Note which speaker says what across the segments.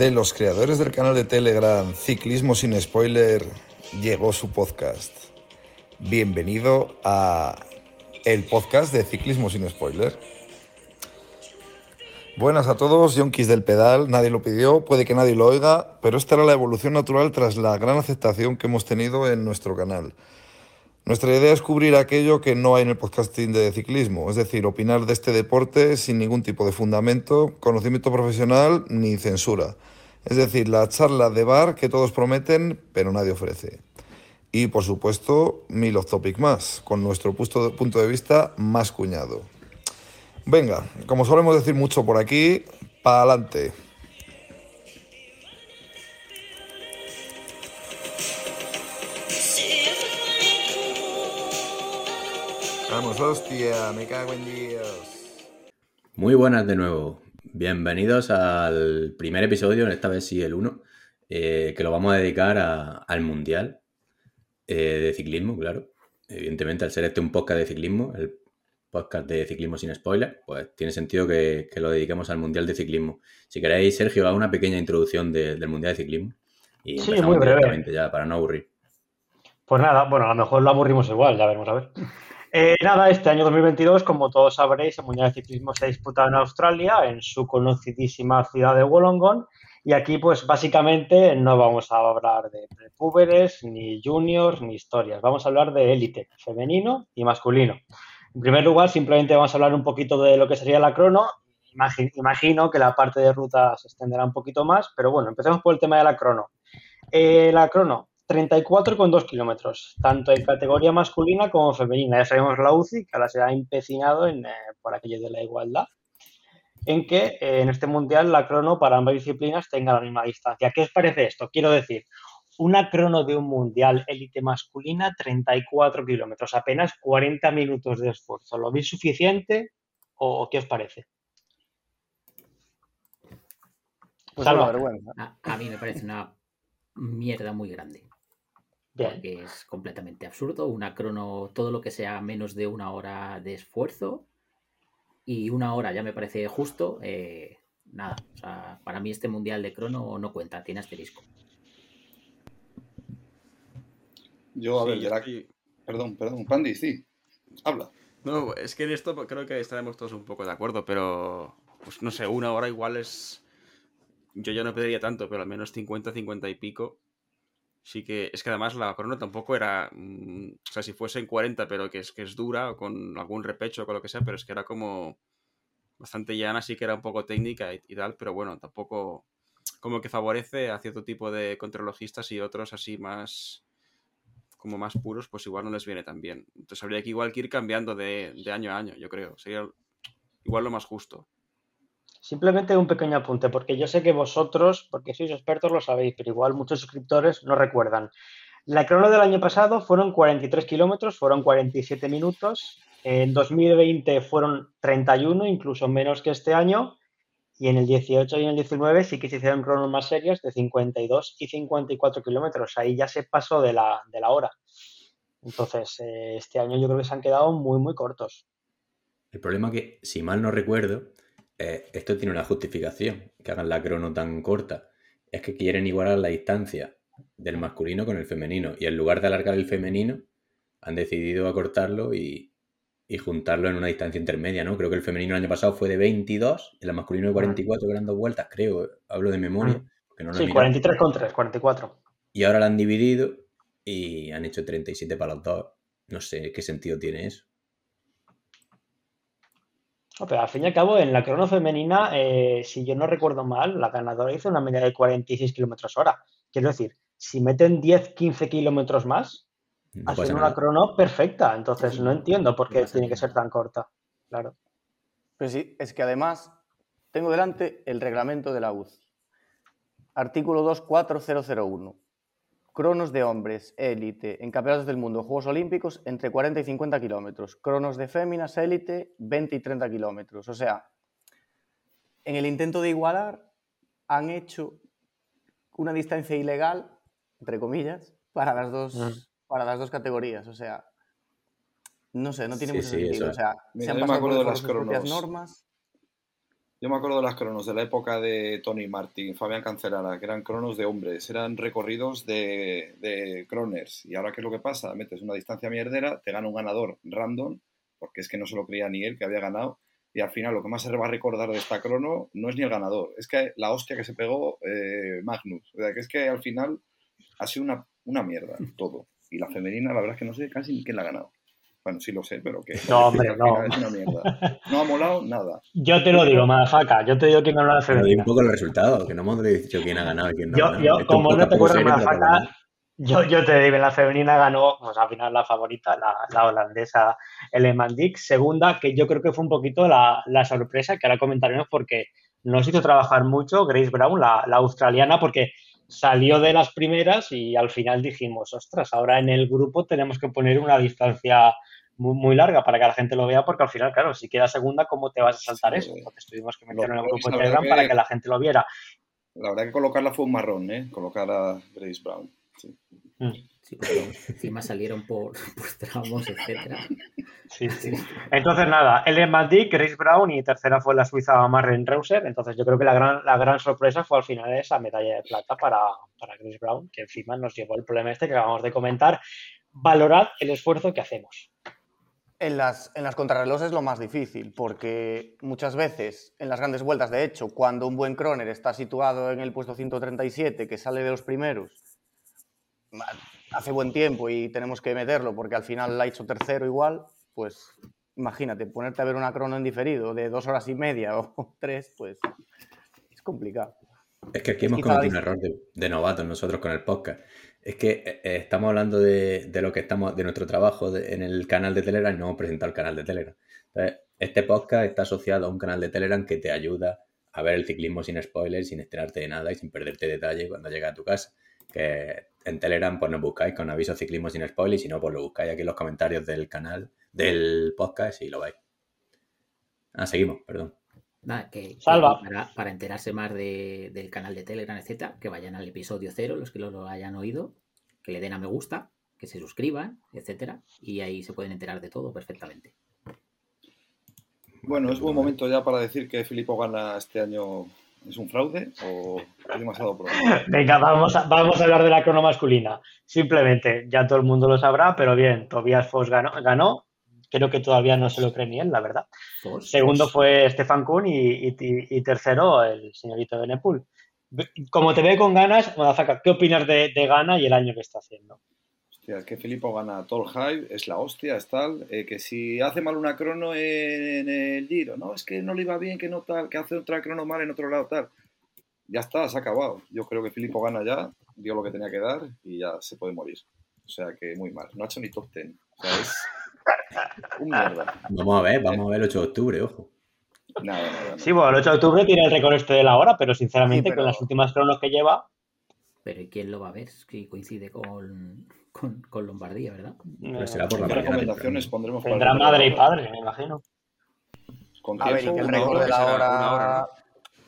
Speaker 1: de los creadores del canal de Telegram Ciclismo sin Spoiler llegó su podcast. Bienvenido a el podcast de Ciclismo sin Spoiler. Buenas a todos, yonkis del pedal, nadie lo pidió, puede que nadie lo oiga, pero esta era la evolución natural tras la gran aceptación que hemos tenido en nuestro canal. Nuestra idea es cubrir aquello que no hay en el podcasting de ciclismo, es decir, opinar de este deporte sin ningún tipo de fundamento, conocimiento profesional ni censura. Es decir, la charla de bar que todos prometen pero nadie ofrece. Y por supuesto, mil off topic más, con nuestro punto de vista más cuñado. Venga, como solemos decir mucho por aquí, para adelante. Vamos, hostia, me cago en Dios.
Speaker 2: Muy buenas de nuevo. Bienvenidos al primer episodio, esta vez sí el 1, eh, que lo vamos a dedicar al Mundial eh, de Ciclismo, claro. Evidentemente, al ser este un podcast de ciclismo, el podcast de ciclismo sin spoiler, pues tiene sentido que, lo dediquemos al Mundial de Ciclismo. Si queréis, Sergio, haga una pequeña introducción del Mundial de Ciclismo.
Speaker 3: Y sí, muy breve.
Speaker 2: Ya, para no aburrir.
Speaker 3: Pues nada, bueno, a lo mejor lo aburrimos igual, ya veremos a ver. Eh, nada, este año 2022, como todos sabréis, el Mundial de Ciclismo se ha disputado en Australia, en su conocidísima ciudad de Wollongong. Y aquí, pues básicamente, no vamos a hablar de prepúberes, ni juniors, ni historias. Vamos a hablar de élite, femenino y masculino. En primer lugar, simplemente vamos a hablar un poquito de lo que sería la crono. Imagino que la parte de ruta se extenderá un poquito más, pero bueno, empecemos por el tema de la crono. Eh, la crono, 34,2 kilómetros, tanto en categoría masculina como femenina. Ya sabemos la UCI, que ahora se ha empecinado en, eh, por aquello de la igualdad, en que eh, en este mundial la crono para ambas disciplinas tenga la misma distancia. ¿Qué os parece esto? Quiero decir, una crono de un mundial élite masculina, 34 kilómetros, apenas 40 minutos de esfuerzo. ¿Lo veis suficiente o qué os parece?
Speaker 4: Pues a, a mí me parece una mierda muy grande. Porque es completamente absurdo. Una crono, todo lo que sea menos de una hora de esfuerzo y una hora ya me parece justo. Eh, nada, o sea, para mí este mundial de crono no cuenta, tiene asterisco.
Speaker 1: Yo, a ver, aquí. Perdón, perdón, Pandy, sí. Habla.
Speaker 5: No, es que en esto creo que estaremos todos un poco de acuerdo, pero pues no sé, una hora igual es. Yo ya no pediría tanto, pero al menos 50, 50 y pico sí que es que además la crono tampoco era, mm, o sea, si fuese en 40, pero que es, que es dura o con algún repecho o con lo que sea, pero es que era como bastante llana, sí que era un poco técnica y, tal, pero bueno, tampoco como que favorece a cierto tipo de contralogistas y otros así más como más puros, pues igual no les viene tan bien. Entonces habría que igual que ir cambiando de, de año a año, yo creo. Sería igual lo más justo.
Speaker 3: Simplemente un pequeño apunte, porque yo sé que vosotros, porque sois expertos, lo sabéis, pero igual muchos suscriptores no recuerdan. La crono del año pasado fueron 43 kilómetros, fueron 47 minutos. En 2020 fueron 31, incluso menos que este año. Y en el 18 y en el 19 sí que se hicieron cronos más serias de 52 y 54 kilómetros. Ahí ya se pasó de la, de la hora. Entonces, eh, este año yo creo que se han quedado muy, muy cortos.
Speaker 2: El problema que, si mal no recuerdo, eh, esto tiene una justificación, que hagan la crono tan corta. Es que quieren igualar la distancia del masculino con el femenino. Y en lugar de alargar el femenino, han decidido acortarlo y, juntarlo en una distancia intermedia, ¿no? Creo que el femenino el año pasado fue de 22, el masculino de 44, que eran dos vueltas, creo. Hablo de memoria.
Speaker 3: No sí, 43 con 3, 44.
Speaker 2: Y ahora la han dividido y han hecho 37 para los dos. No sé qué sentido tiene eso
Speaker 3: pero al fin y al cabo, en la crono femenina, eh, si yo no recuerdo mal, la ganadora hizo una media de 46 kilómetros hora. Quiero decir, si meten 10, 15 kilómetros más, hacen una crono perfecta. Entonces, no entiendo por qué tiene que ser tan corta. Claro.
Speaker 6: Pues sí, es que además tengo delante el reglamento de la UZ. Artículo 24001 cronos de hombres élite en campeonatos del mundo, Juegos Olímpicos, entre 40 y 50 kilómetros. Cronos de féminas élite, 20 y 30 kilómetros. O sea, en el intento de igualar, han hecho una distancia ilegal, entre comillas, para las dos, para las dos categorías. O sea, no sé, no tiene mucho sentido. O sea, se han pasado por las propias normas.
Speaker 7: Yo me acuerdo de las cronos de la época de Tony Martin, Fabián Cancelara, que eran cronos de hombres, eran recorridos de, de croners. Y ahora, ¿qué es lo que pasa? Metes una distancia mierdera, te gana un ganador random, porque es que no se lo creía ni él que había ganado, y al final lo que más se va a recordar de esta crono no es ni el ganador, es que la hostia que se pegó eh, Magnus. O sea, que es que al final ha sido una, una mierda todo. Y la femenina, la verdad es que no sé casi ni quién la ha ganado. Bueno, sí lo sé, pero que.
Speaker 3: No, hombre, no.
Speaker 7: Es una mierda. No ha molado nada.
Speaker 3: Yo te lo digo, Madafaca. Yo te digo quién ganó la femenina.
Speaker 2: un poco el resultado, que no hemos dicho quién ha ganado y quién no
Speaker 3: yo,
Speaker 2: ha ganado.
Speaker 3: Yo, como no te acuerdas, Madafaca, yo, yo te digo, la femenina ganó, pues al final la favorita, la, la holandesa Eleman Dix. Segunda, que yo creo que fue un poquito la, la, sorpresa, que ahora comentaremos porque nos hizo trabajar mucho Grace Brown, la, la australiana, porque salió de las primeras y al final dijimos, ostras, ahora en el grupo tenemos que poner una distancia muy, muy, larga para que la gente lo vea, porque al final, claro, si queda segunda, ¿cómo te vas a saltar sí, eso? Entonces tuvimos que meterlo en el grupo de Telegram para que la gente lo viera.
Speaker 7: La verdad que colocarla fue un marrón, ¿eh? Colocar a Grace Brown. Sí.
Speaker 4: Mm. Sí, encima salieron por, por tramos, etcétera.
Speaker 3: Sí, sí. Entonces, nada, Ellen Dick, Grace Brown y tercera fue la suiza Marren Reuser. Entonces, yo creo que la gran, la gran sorpresa fue al final esa medalla de plata para, para Grace Brown, que encima nos llevó el problema este que acabamos de comentar. Valorad el esfuerzo que hacemos.
Speaker 6: En las, en las contrarrelojes es lo más difícil, porque muchas veces en las grandes vueltas, de hecho, cuando un buen croner está situado en el puesto 137, que sale de los primeros, hace buen tiempo y tenemos que meterlo porque al final la ha hecho tercero igual, pues imagínate, ponerte a ver una crono en diferido de dos horas y media o tres, pues es complicado.
Speaker 2: Es que aquí hemos cometido un error de, de novatos nosotros con el podcast. Es que eh, estamos hablando de, de, lo que estamos, de nuestro trabajo de, en el canal de Telegram y no hemos presentado el canal de Telegram. Entonces, este podcast está asociado a un canal de Telegram que te ayuda a ver el ciclismo sin spoilers, sin enterarte de nada y sin perderte detalle cuando llega a tu casa. Que en Telegram pues nos buscáis con aviso ciclismo sin spoilers y si no, pues lo buscáis aquí en los comentarios del canal, del podcast y lo veis. Ah, seguimos, perdón.
Speaker 4: Nada, que,
Speaker 3: Salva.
Speaker 4: para, para, enterarse más de, del canal de Telegram, etcétera, que vayan al episodio cero, los que lo hayan oído, que le den a me gusta, que se suscriban, etcétera, y ahí se pueden enterar de todo perfectamente.
Speaker 7: Bueno, es buen momento ya para decir que Filipo gana este año. ¿Es un fraude o es demasiado pronto?
Speaker 3: Venga, vamos a, vamos a hablar de la crono masculina. Simplemente, ya todo el mundo lo sabrá, pero bien, Tobias Foss ganó, ganó creo que todavía no se lo cree ni él, la verdad. Segundo fue Stefan Kuhn y, y, y, tercero el señorito Benepul. Como te ve con ganas, Madafaka, ¿qué opinas de, de, Gana y el año que está haciendo?
Speaker 7: Hostia, es que Filippo gana todo el hype, es la hostia, es tal, eh, que si hace mal una crono en, en, el giro, no, es que no le iba bien, que no tal, que hace otra crono mal en otro lado, tal. Ya está, se ha acabado. Yo creo que Filippo gana ya, dio lo que tenía que dar y ya se puede morir. O sea que muy mal. No ha hecho ni top ten. O sea, es un mierda.
Speaker 2: Vamos a ver, vamos a ver el 8 de octubre, ojo.
Speaker 7: Nada, nada, nada.
Speaker 3: Sí, bueno, el 8 de octubre tiene el récord este de la hora, pero sinceramente sí, pero... con las últimas cronos que lleva.
Speaker 4: Pero ¿y quién lo va a ver? Si coincide con, con, con Lombardía, ¿verdad?
Speaker 7: Pero será por la recomendaciones pondremos
Speaker 3: Tendrá madre y padre, me imagino.
Speaker 6: ¿Con a ver, y que el récord de la hora, hora ¿no?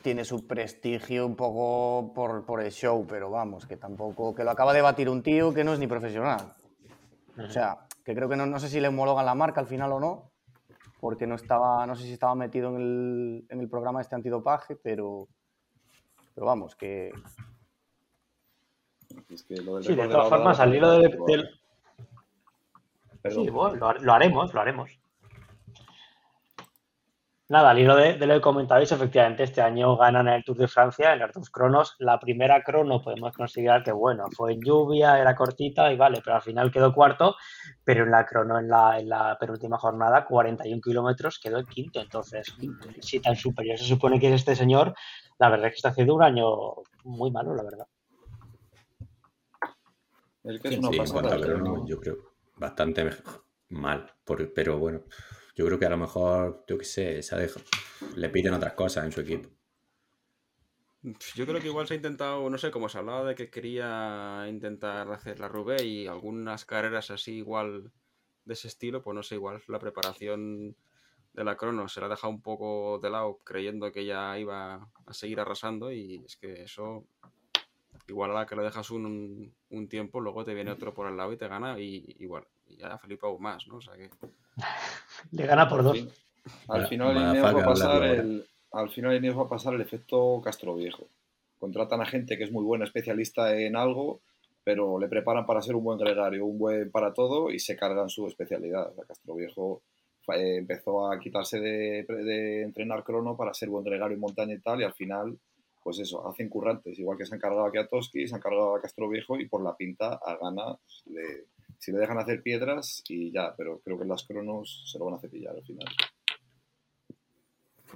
Speaker 6: tiene su prestigio un poco por, por el show, pero vamos, que tampoco, que lo acaba de batir un tío que no es ni profesional. O sea, que creo que no, no, sé si le homologan la marca al final o no, porque no estaba, no sé si estaba metido en el, en el programa este antidopaje, pero, pero vamos, que...
Speaker 7: Es que lo
Speaker 3: sí, de todas formas, al hilo del... del... Sí, bueno, lo, lo, haremos, lo haremos. Nada, al hilo de, de, lo que comentabais, efectivamente, este año ganan el Tour de Francia en los dos cronos. La primera crono podemos considerar que, bueno, fue en lluvia, era cortita y vale, pero al final quedó cuarto, pero en la crono, en la, en la penúltima jornada, 41 kilómetros, quedó el quinto. Entonces, si tan superior se supone que es este señor, la verdad es que está haciendo un año muy malo, la verdad.
Speaker 2: El que es sí, una sí, pasada, crono, yo creo bastante mal, por, pero bueno yo creo que a lo mejor, yo qué sé, se deja, le piden otras cosas en su equipo.
Speaker 5: Yo creo que igual se ha intentado, no sé, como se hablaba de que quería intentar hacer la Rubé y algunas carreras así igual de ese estilo, pues no sé, igual la preparación de la crono se la ha dejado un poco de lado creyendo que ya iba a seguir arrasando y es que eso igual a la que le dejas un, un tiempo luego te viene otro por al lado y te gana y igual y ya Felipe aún más, ¿no? O sea que
Speaker 3: le gana por dos.
Speaker 7: Al final el va a pasar el, al final va a pasar el efecto Castro Viejo. Contratan a gente que es muy buena especialista en algo, pero le preparan para ser un buen gregario, un buen para todo y se cargan su especialidad. Castro Viejo eh, empezó a quitarse de, entrenar crono para ser buen gregario en montaña y tal, y al final, pues eso, hacen currantes, igual que se han cargado a Kiatoski, se han cargado a Castro Viejo y por la pinta a gana si le dejan hacer piedras y ya, pero creo que las cronos se lo van a cepillar al final.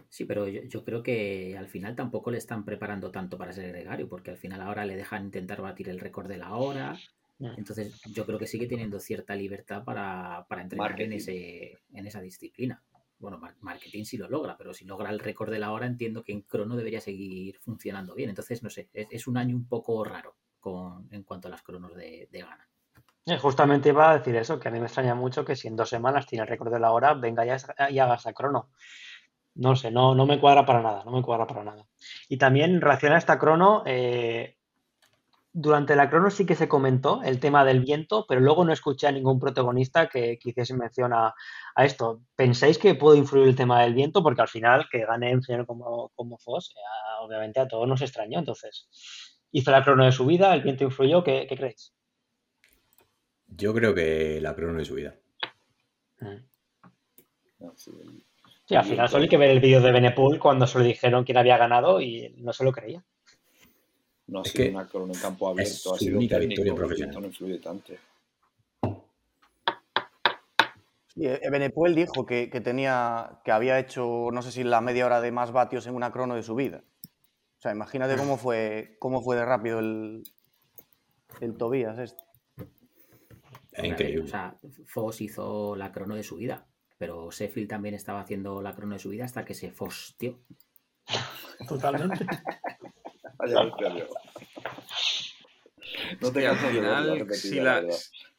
Speaker 4: Sí, pero yo, creo que al final tampoco le están preparando tanto para ser gregario, porque al final ahora le dejan intentar batir el récord de la hora. Entonces, yo creo que sigue teniendo cierta libertad para, para entrenar en, ese, en esa disciplina. Bueno, marketing sí lo logra, pero si logra el récord de la hora, entiendo que en crono debería seguir funcionando bien. Entonces, no sé, es, un año un poco raro con, en cuanto a las cronos de, de gana.
Speaker 3: Eh, justamente iba a decir eso, que a mí me extraña mucho que si en dos semanas tiene el récord de la hora, venga ya y haga esa crono. No sé, no, no me cuadra para nada, no me cuadra para nada. Y también en relación a esta crono, eh, durante la crono sí que se comentó el tema del viento, pero luego no escuché a ningún protagonista que, que hiciese mención a, esto. ¿Pensáis que puede influir el tema del viento? Porque al final que gane un señor como, como Foss, eh, obviamente a todos nos extrañó. Entonces, hizo la crono de su vida, el viento influyó, ¿qué, creéis?
Speaker 2: Yo creo que la crono de su vida.
Speaker 3: Mm. Sí, al final solo hay que ver el vídeo de Benepool cuando se lo dijeron quién había ganado y no se lo creía.
Speaker 7: No ha sido una corona en campo abierto, ha sido única victoria profesional. No influye tanto.
Speaker 6: Sí, Benepoel dijo que, tenía, que había hecho, no sé si la media hora de más vatios en una crono de su vida. O sea, imagínate cómo fue, cómo fue de rápido el, el Tobías este.
Speaker 4: increíble. O sea, Foss hizo la crono de su vida. Pero Sheffield también estaba haciendo la crono de su vida hasta que se fostió.
Speaker 3: Totalmente.
Speaker 5: no te al final, si la,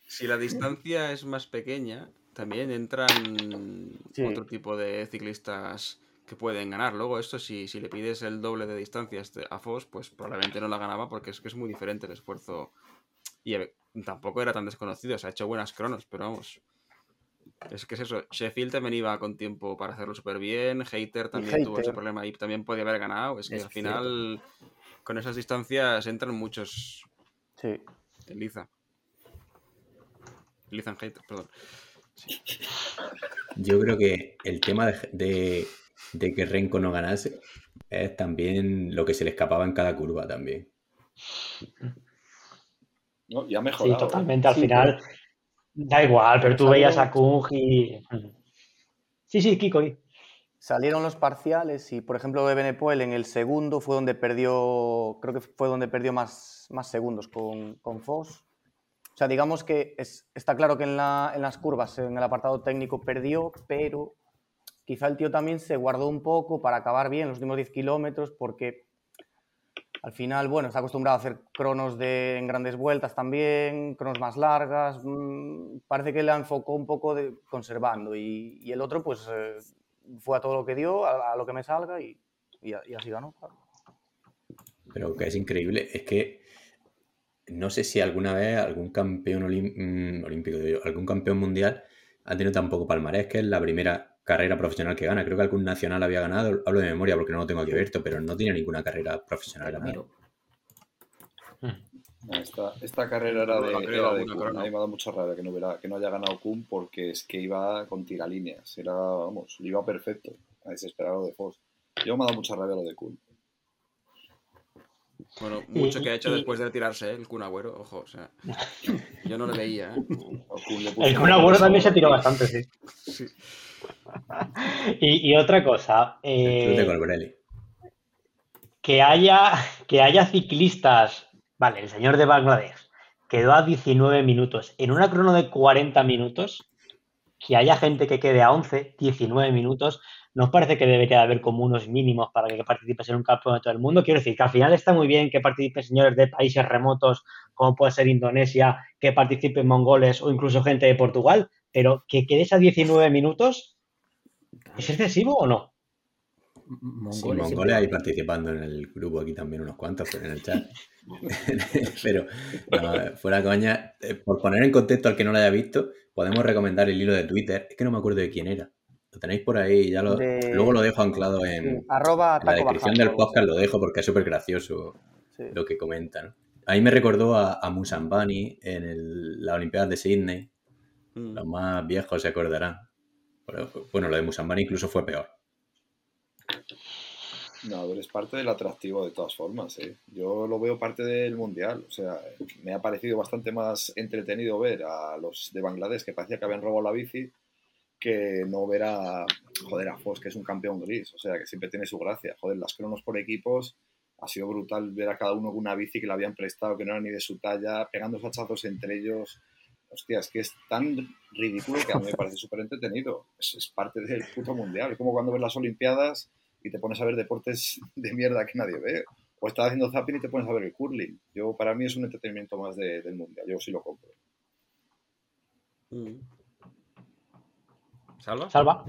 Speaker 5: si la distancia es más pequeña, también entran otro tipo de ciclistas que pueden ganar. Luego, esto, si, si le pides el doble de distancia este, a Foss, pues probablemente no la ganaba porque es que es muy diferente el esfuerzo. Y eh, tampoco era tan desconocido, se ha hecho buenas cronos, pero vamos, es que es eso. Sheffield también iba con tiempo para hacerlo súper bien. Hater también tuvo ese problema y también podía haber ganado. Es que al final, con esas distancias entran muchos.
Speaker 6: Sí.
Speaker 5: En Liza. Liza en Hater, perdón.
Speaker 2: Yo creo que el tema de, que Renko no ganase es también lo que se le escapaba en cada curva también.
Speaker 7: No, ya mejorado.
Speaker 3: Sí, totalmente. Al final, Da igual, pero tú veías a Kung y. Sí, sí, Kiko.
Speaker 6: Salieron los parciales y, por ejemplo, Benepoel en el segundo fue donde perdió, creo que fue donde perdió más, más segundos con, con Foss. O sea, digamos que está claro que en, la, en las curvas, en el apartado técnico perdió, pero quizá el tío también se guardó un poco para acabar bien los últimos 10 kilómetros porque al final, bueno, está acostumbrado a hacer cronos de, en grandes vueltas también, cronos más largas. Mm, parece que le enfocó un poco de conservando. Y, el otro, pues, eh, fue a todo lo que dio, a, lo que me salga y, así ganó.
Speaker 2: Pero que es increíble es que no sé si alguna vez algún campeón mm, olímpico, algún campeón mundial ha tenido tan poco palmarés, que es la primera carrera profesional que gana. Creo que algún nacional había ganado, hablo de memoria porque no lo tengo aquí abierto, pero no tiene ninguna carrera profesional ganada.
Speaker 7: Esta, esta, carrera era de, era de Kuhn. A mí me ha dado mucha rabia que no, hubiera, que no haya ganado Kuhn porque es que iba con tiralíneas. Era, vamos, iba perfecto. A desesperado de Foss. Yo me ha dado mucha rabia lo de Kuhn.
Speaker 5: Bueno, mucho que ha hecho después de retirarse ¿eh? el Kun Agüero, ojo, o sea, yo no lo veía. ¿eh?
Speaker 3: El Kun Agüero también se tiró bastante, sí. sí. y, otra cosa. Eh, que, haya, que haya ciclistas. Vale, el señor de Bangladesh quedó a 19 minutos. En una crono de 40 minutos, que haya gente que quede a 11, 19 minutos, nos parece que debería haber como unos mínimos para que participes en un campeonato del mundo. Quiero decir que al final está muy bien que participen señores de países remotos, como puede ser Indonesia, que participen mongoles o incluso gente de Portugal, pero que quedes a 19 minutos, ¿es excesivo o no?
Speaker 2: Mongoles, sí, Mongoles ahí participando en el grupo aquí también unos cuantos en el chat. pero fuera coña, eh, por poner en contexto al que no lo haya visto, podemos recomendar el hilo de Twitter, es que no me acuerdo de quién era, Lo tenéis por ahí, ya lo, luego lo dejo anclado en,
Speaker 6: la
Speaker 2: descripción del podcast, lo dejo porque es súper gracioso lo que comentan. A mí me recordó a, Musambani en el, la Olimpiada de Sydney. Mm. Los más viejos se acordarán. bueno, lo de Musambani incluso fue peor.
Speaker 7: No, pero es parte del atractivo de todas formas. ¿eh? Yo lo veo parte del mundial. O sea, me ha parecido bastante más entretenido ver a los de Bangladesh que parecía que habían robado la bici que no ver a, joder, a Foss, que es un campeón gris. O sea, que siempre tiene su gracia. Joder, las cronos por equipos. Ha sido brutal ver a cada uno con una bici que le habían prestado, que no era ni de su talla, pegando hachazos entre ellos. Hostia, es que es tan ridículo que a mí me parece súper entretenido. Es, es parte del puto mundial. Es como cuando ves las Olimpiadas y te pones a ver deportes de mierda que nadie ve. O estás haciendo zapping y te pones a ver el curling. Yo, para mí es un entretenimiento más del mundial. Yo sí lo compro.
Speaker 5: Mm. ¿Salva?
Speaker 3: Salva.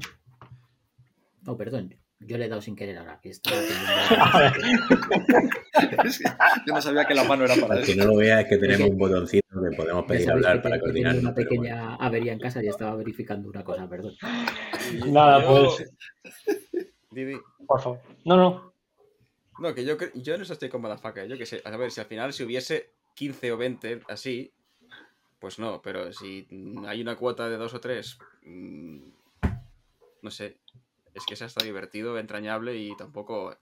Speaker 4: No, perdón. Yo le he dado sin querer ahora. Que
Speaker 7: Yo no sabía que la mano era para
Speaker 2: eso. Que no lo vea es que tenemos un botoncito que podemos pedir hablar para coordinar.
Speaker 4: una pequeña avería en casa y estaba verificando una cosa, perdón.
Speaker 3: Nada, pues. Por favor. No, no.
Speaker 5: No, que yo, yo no estoy con Madafaka. Yo que sé. A ver, si al final si hubiese 15 o 20 así, pues no. Pero si hay una cuota de dos o tres, mm, no sé. Es que se está divertido, entrañable y tampoco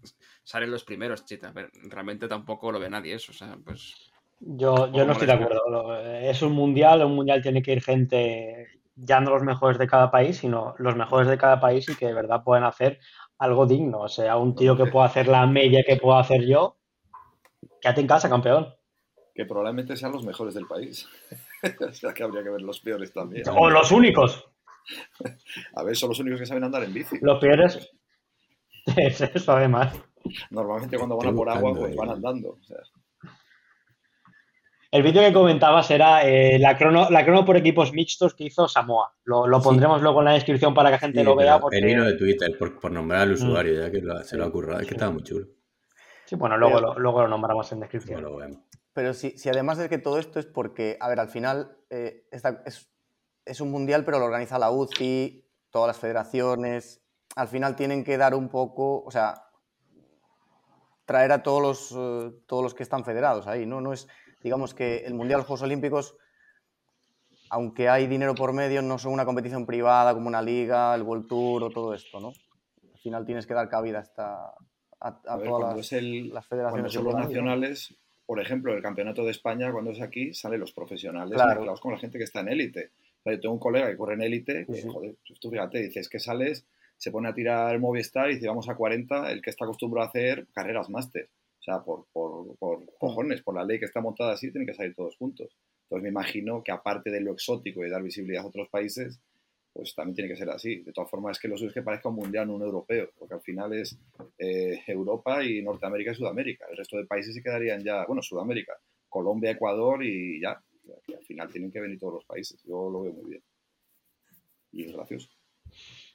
Speaker 5: salen los primeros, chita. Realmente tampoco lo ve nadie eso. O sea, pues.
Speaker 3: Yo, yo no estoy de acuerdo. Es un mundial, un mundial tiene que ir gente ya no los mejores de cada país, sino los mejores de cada país y que de verdad pueden hacer algo digno. O sea, un tío que pueda hacer la media que puedo hacer yo, quédate en casa, campeón.
Speaker 7: Que probablemente sean los mejores del país. o sea, que habría que ver los peores también.
Speaker 3: O los únicos.
Speaker 7: A ver, son los únicos que saben andar en bici.
Speaker 3: Los peores. Es eso, además.
Speaker 7: Normalmente cuando van a por agua, pues van andando. O sea.
Speaker 3: El vídeo que comentabas era eh, la, crono, la crono por equipos mixtos que hizo Samoa. Lo, pondremos luego en la descripción para que la gente lo vea. Porque...
Speaker 2: El hilo de Twitter, por, nombrar al usuario, ya que se lo ha ocurrido. Es que estaba muy chulo.
Speaker 3: Sí, bueno, luego, lo, luego lo nombramos en descripción.
Speaker 6: Pero si, si, además de que todo esto es porque, a ver, al final eh, es, es, un mundial, pero lo organiza la UCI, todas las federaciones. Al final tienen que dar un poco, o sea, traer a todos los, eh, todos los que están federados ahí, ¿no? No es digamos que el Mundial, los Juegos Olímpicos, aunque hay dinero por medio, no son una competición privada como una liga, el World Tour o todo esto, ¿no? Al final tienes que dar cabida hasta a, todas las, federaciones. Cuando
Speaker 7: son los nacionales, por ejemplo, el Campeonato de España, cuando es aquí, salen los profesionales claro. con la gente que está en élite. yo tengo un colega que corre en élite, que, joder, pues tú fíjate, dices que sales, se pone a tirar el Movistar y dice vamos a 40, el que está acostumbrado a hacer carreras máster sea, por, por, por cojones, por la ley que está montada así, tienen que salir todos juntos. Entonces me imagino que aparte de lo exótico y dar visibilidad a otros países, pues también tiene que ser así. De todas formas, es que lo suyo es que parezca un mundial, no un europeo, porque al final es eh, Europa y Norteamérica y Sudamérica. El resto de países se quedarían ya, bueno, Sudamérica, Colombia, Ecuador y ya. al final tienen que venir todos los países. Yo lo veo muy bien. Y es gracioso.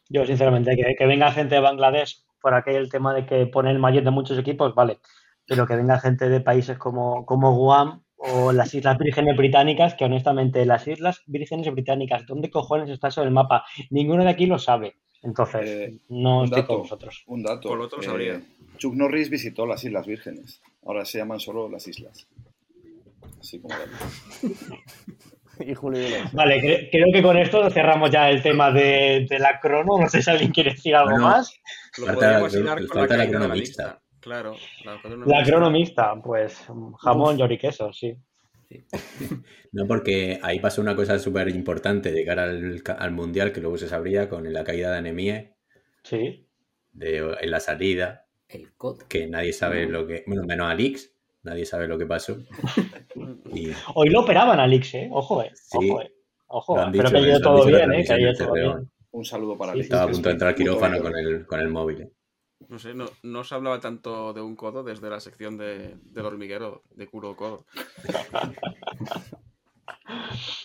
Speaker 3: Yo, sinceramente, que, que venga gente de Bangladesh por aquel tema de que pone el mayor de muchos equipos, vale pero que venga gente de países como, como Guam o las Islas Vírgenes Británicas, que honestamente las Islas Vírgenes Británicas, ¿dónde cojones está eso en el mapa? Ninguno de aquí lo sabe. Entonces, eh, no estoy con vosotros.
Speaker 7: Un dato. Por
Speaker 5: otro sabría.
Speaker 7: Eh, Chuck Norris visitó las Islas Vírgenes. Ahora se llaman solo las islas. Así como
Speaker 3: y Julio Vale, creo que con esto cerramos ya el tema de, la crono. No sé si alguien quiere decir algo más.
Speaker 2: Lo podemos con la, la
Speaker 5: Claro,
Speaker 3: la cronomista. pues jamón, queso, sí.
Speaker 2: No, porque ahí pasó una cosa súper importante de cara al, Mundial que luego se sabría con la caída de Anemie.
Speaker 3: Sí.
Speaker 2: De, en la salida.
Speaker 4: El COD.
Speaker 2: Que nadie sabe lo que. Bueno, menos Alix. Nadie sabe lo que pasó.
Speaker 3: Hoy lo operaban a Alix, ¿eh? Ojo, ¿eh? Ojo, ¿eh? Ojo, pero que ha ido todo bien, ¿eh? Que ha ido todo bien.
Speaker 7: Un saludo para Alix.
Speaker 2: Estaba a punto de entrar al quirófano con el, con el móvil. ¿eh?
Speaker 5: No sé, no, no se hablaba tanto de un codo desde la sección de, del hormiguero, de Kuro Codo.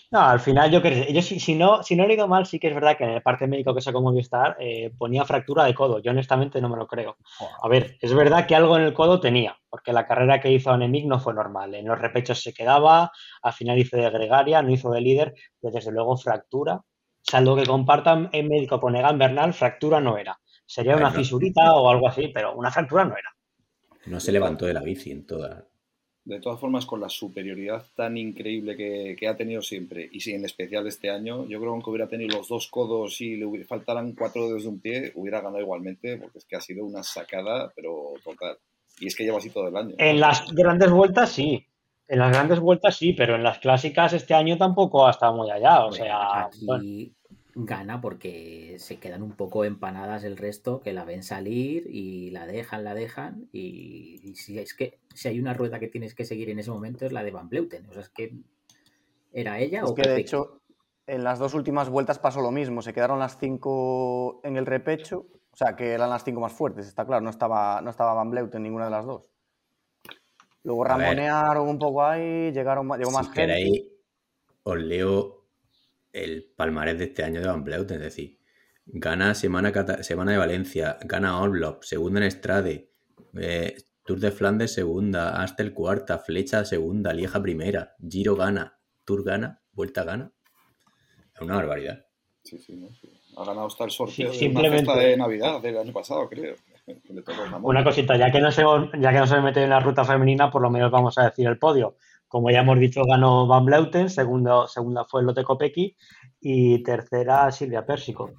Speaker 3: No, al final yo creo, yo si, si, no, si no he leído mal, sí que es verdad que en el parte médico que sacó Movistar eh, ponía fractura de codo. Yo honestamente no me lo creo. A ver, es verdad que algo en el codo tenía, porque la carrera que hizo Anemic no fue normal. En los repechos se quedaba, al final hizo de gregaria, no hizo de líder, pero desde luego fractura salvo que compartan el médico con Egan Bernal, fractura no era. Sería una fisurita o algo así, pero una fractura no era.
Speaker 2: No se levantó de la bici en toda.
Speaker 7: De todas formas, con la superioridad tan increíble que, ha tenido siempre, y sí, en especial este año, yo creo que aunque hubiera tenido los dos codos y le faltaran cuatro dedos de un pie, hubiera ganado igualmente, porque es que ha sido una sacada, pero total. Y es que lleva así todo el año.
Speaker 3: En las grandes vueltas sí. En las grandes vueltas sí, pero en las clásicas este año tampoco ha estado muy allá. O sea,
Speaker 4: gana porque se quedan un poco empanadas el resto, que la ven salir y la dejan, la dejan. Y, si es que si hay una rueda que tienes que seguir en ese momento es la de Van Bleuten. O sea, es que era ella
Speaker 6: es que de hecho en las dos últimas vueltas pasó lo mismo. Se quedaron las cinco en el repecho. O sea, que eran las cinco más fuertes, está claro. No estaba, no estaba Van Bleuten ninguna de las dos. Luego ramonearon un poco ahí, llegaron, llegó más gente.
Speaker 2: Ahí os leo el palmarés de este año de Van Bleuten, es decir, gana Semana, Semana de Valencia, gana Orlop, segunda en Estrade, eh, Tour de Flandes segunda, Astel cuarta, Flecha segunda, Lieja primera, Giro gana, Tour gana, Vuelta gana. Es una barbaridad.
Speaker 7: Sí, sí, no, Ha ganado hasta el sorteo simplemente... de, de Navidad del año pasado, creo.
Speaker 3: Una cosita, ya que no se ya que no se mete en la ruta femenina, por lo menos vamos a decir el podio. Como ya hemos dicho, ganó Van Bleuten, segundo, segunda fue Lotte Kopecky y tercera Silvia Pérsico.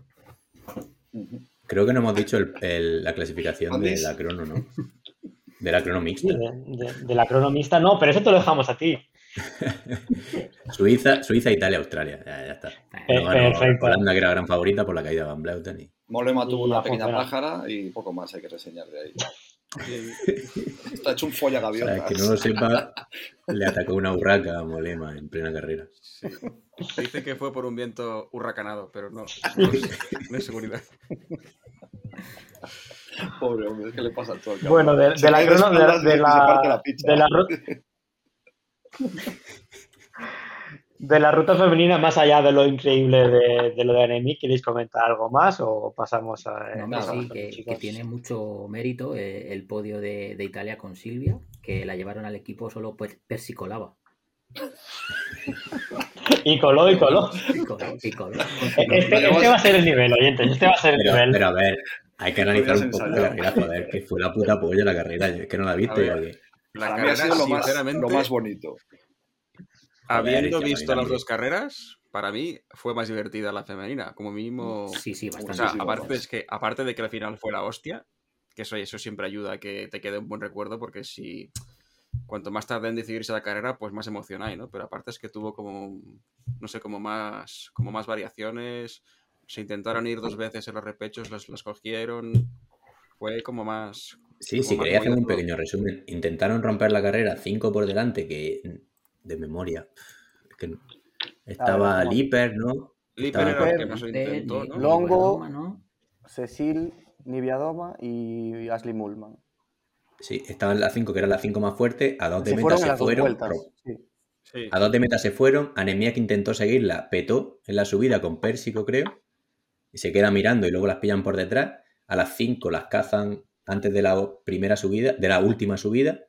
Speaker 2: Creo que no hemos dicho la clasificación de la crono, ¿no? De la crono mixta.
Speaker 3: de, la crono mixta, no, pero eso te lo dejamos a ti.
Speaker 2: Suiza, Suiza, Italia, Australia. Ya, está. Holanda, que era gran favorita por la caída de Van Bleuten. Y...
Speaker 7: Molema tuvo una pequeña pájara y poco más hay que reseñar de ahí. Está hecho un folla gaviota.
Speaker 2: Para que no lo sepa, le atacó una urraca a Molema en plena carrera.
Speaker 5: Dice que fue por un viento hurracanado, pero no, no, es, seguridad.
Speaker 7: Pobre hombre, ¿qué le pasa a todo el
Speaker 3: Bueno, de, de, la, de, la, de, la, de la de la ruta femenina, más allá de lo increíble de, lo de Anemi, ¿queréis comentar algo más o pasamos a.?
Speaker 4: No, sí, que, tiene mucho mérito eh, el podio de, Italia con Silvia, que la llevaron al equipo solo pues, persicolaba.
Speaker 3: y coló, y coló. Y coló, y coló. Este, este, va a ser el nivel, oyentes. Este va a ser el nivel.
Speaker 2: Pero a ver, hay que analizar un poco la carrera, joder, que fue la puta polla la carrera. Es que no la viste.
Speaker 7: La carrera ha sido lo más, lo más bonito.
Speaker 5: Habiendo visto las dos carreras, para mí fue más divertida la femenina, como mínimo.
Speaker 4: Sí, sí, bastante.
Speaker 5: O sea, aparte, es que, aparte de que al final fue la hostia, que eso, eso siempre ayuda a que te quede un buen recuerdo, porque si cuanto más tarde en decidirse la carrera, pues más emoción hay, ¿no? Pero aparte es que tuvo como, no sé, como más, como más variaciones. Se intentaron ir dos veces en los repechos, las, las cogieron. Fue como más.
Speaker 2: Sí, sí, quería hacer un pequeño resumen. Intentaron romper la carrera cinco por delante, que de memoria. Que estaba Liper, ¿no?
Speaker 6: Liper era el que más intentó, ¿no? Longo, Cecil, Niviadoma y Ashley Mullman.
Speaker 2: Sí, estaban las cinco, que eran las cinco más fuertes. A dos de meta se fueron. A dos de meta se fueron. Anemia que intentó seguirla, petó en la subida con Pérsico, creo. Y se queda mirando y luego las pillan por detrás. A las cinco las cazan antes de la primera subida, de la última subida.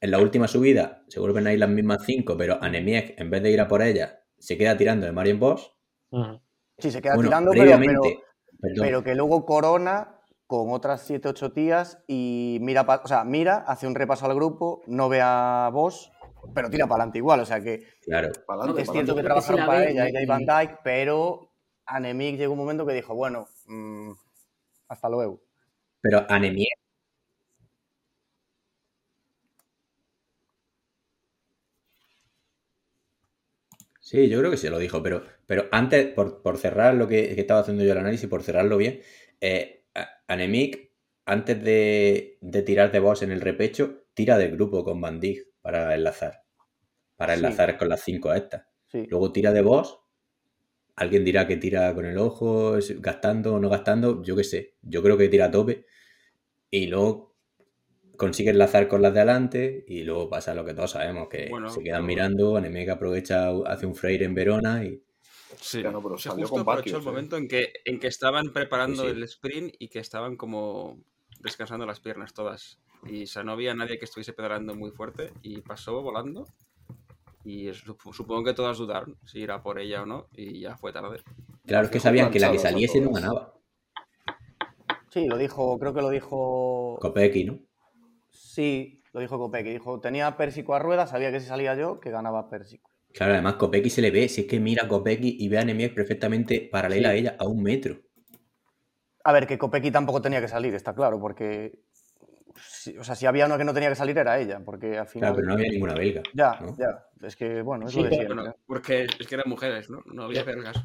Speaker 2: En la última subida se vuelven a ir las mismas cinco, pero Anemiek, en vez de ir a por ella, se queda tirando de Marion Bosch.
Speaker 6: Sí, se queda tirando, pero, pero, que luego corona con otras 7, 8 tías y mira, o sea, mira, hace un repaso al grupo, no ve a Bosch, pero tira para adelante igual. O sea que
Speaker 2: claro.
Speaker 6: es cierto que trabajaron para ella y Van Dyke, pero Anemiek llegó un momento que dijo, bueno, mm, hasta luego.
Speaker 2: Pero Anemiek Sí, yo creo que sí lo dijo, pero, pero antes, por, cerrar lo que, estaba haciendo yo el análisis, por cerrarlo bien, eh, Anemic, antes de, tirar de boss en el repecho, tira del grupo con Van para enlazar. Para enlazar con las cinco a estas. Luego tira de boss. Alguien dirá que tira con el ojo, gastando o no gastando, yo qué sé. Yo creo que tira a tope. Y luego consigue enlazar con las de adelante y luego pasa lo que todos sabemos, que se quedan mirando, Anemega aprovecha, hace un Freire en Verona y...
Speaker 5: Sí, no, pero justo aprovechó el momento en que, en que estaban preparando el sprint y que estaban como descansando las piernas todas. Y o no había nadie que estuviese pedalando muy fuerte y pasó volando. Y supongo que todas dudaron si era por ella o no, y ya fue tarde.
Speaker 2: Claro, es que sabían que la que saliese no ganaba.
Speaker 6: Sí, lo dijo, creo que lo dijo.
Speaker 2: Kopecky, ¿no?
Speaker 6: Sí, lo dijo Kopecky. Dijo, tenía Pérsico a rueda, sabía que si salía yo, que ganaba Pérsico.
Speaker 2: Claro, además Kopecky se le ve, si es que mira a Kopecky y ve a Nemec perfectamente paralela a ella, a un metro.
Speaker 6: A ver, que Kopecky tampoco tenía que salir, está claro, porque o sea, si había uno que no tenía que salir era ella, porque al final...
Speaker 2: Claro, pero no había ninguna belga.
Speaker 6: Ya, ya. Es que, bueno, eso decía.
Speaker 5: porque es que eran mujeres, ¿no? No había belgas.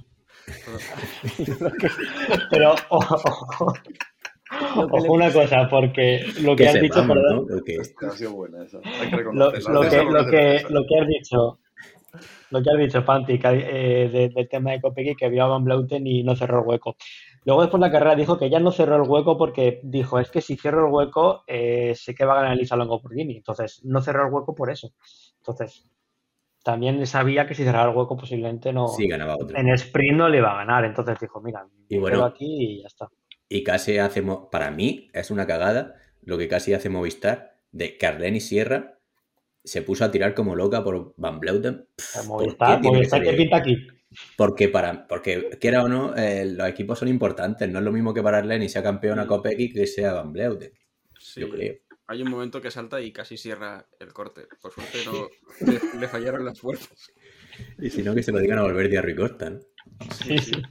Speaker 3: Pero, ojo, una cosa, porque lo que, has dicho, perdón, lo que, ha sido buena esa. Hay que lo, que, lo, que, lo que has dicho, lo que has dicho, Panti, eh, del tema de Kopecky, que vio a Van Blauten y no cerró el hueco. Luego después la carrera dijo que ya no cerró el hueco porque dijo, es que si cierro el hueco, eh, sé que va a ganar Elisa Longo por Gini. Entonces, no cerró el hueco por eso. Entonces, también sabía que si cerraba el hueco posiblemente no...
Speaker 2: Sí, ganaba otro.
Speaker 3: En sprint no le iba a ganar. Entonces dijo, mira, y bueno, aquí y ya está.
Speaker 2: Y casi hace, para mí, es una cagada lo que casi hace Movistar de Carleni Sierra se puso a tirar como loca por Van Bleuten.
Speaker 3: Movistar, Movistar que pinta aquí.
Speaker 2: Porque, para, porque quiera o no, eh, los equipos son importantes. No es lo mismo que para Lenny sea campeón a Kopecky que sea Van Bleuten. yo creo.
Speaker 5: Hay un momento que salta y casi cierra el corte. Por suerte no le, fallaron las fuerzas.
Speaker 2: Y si no, que se lo digan a volver de Arricosta, ¿no?
Speaker 6: Sí, sí.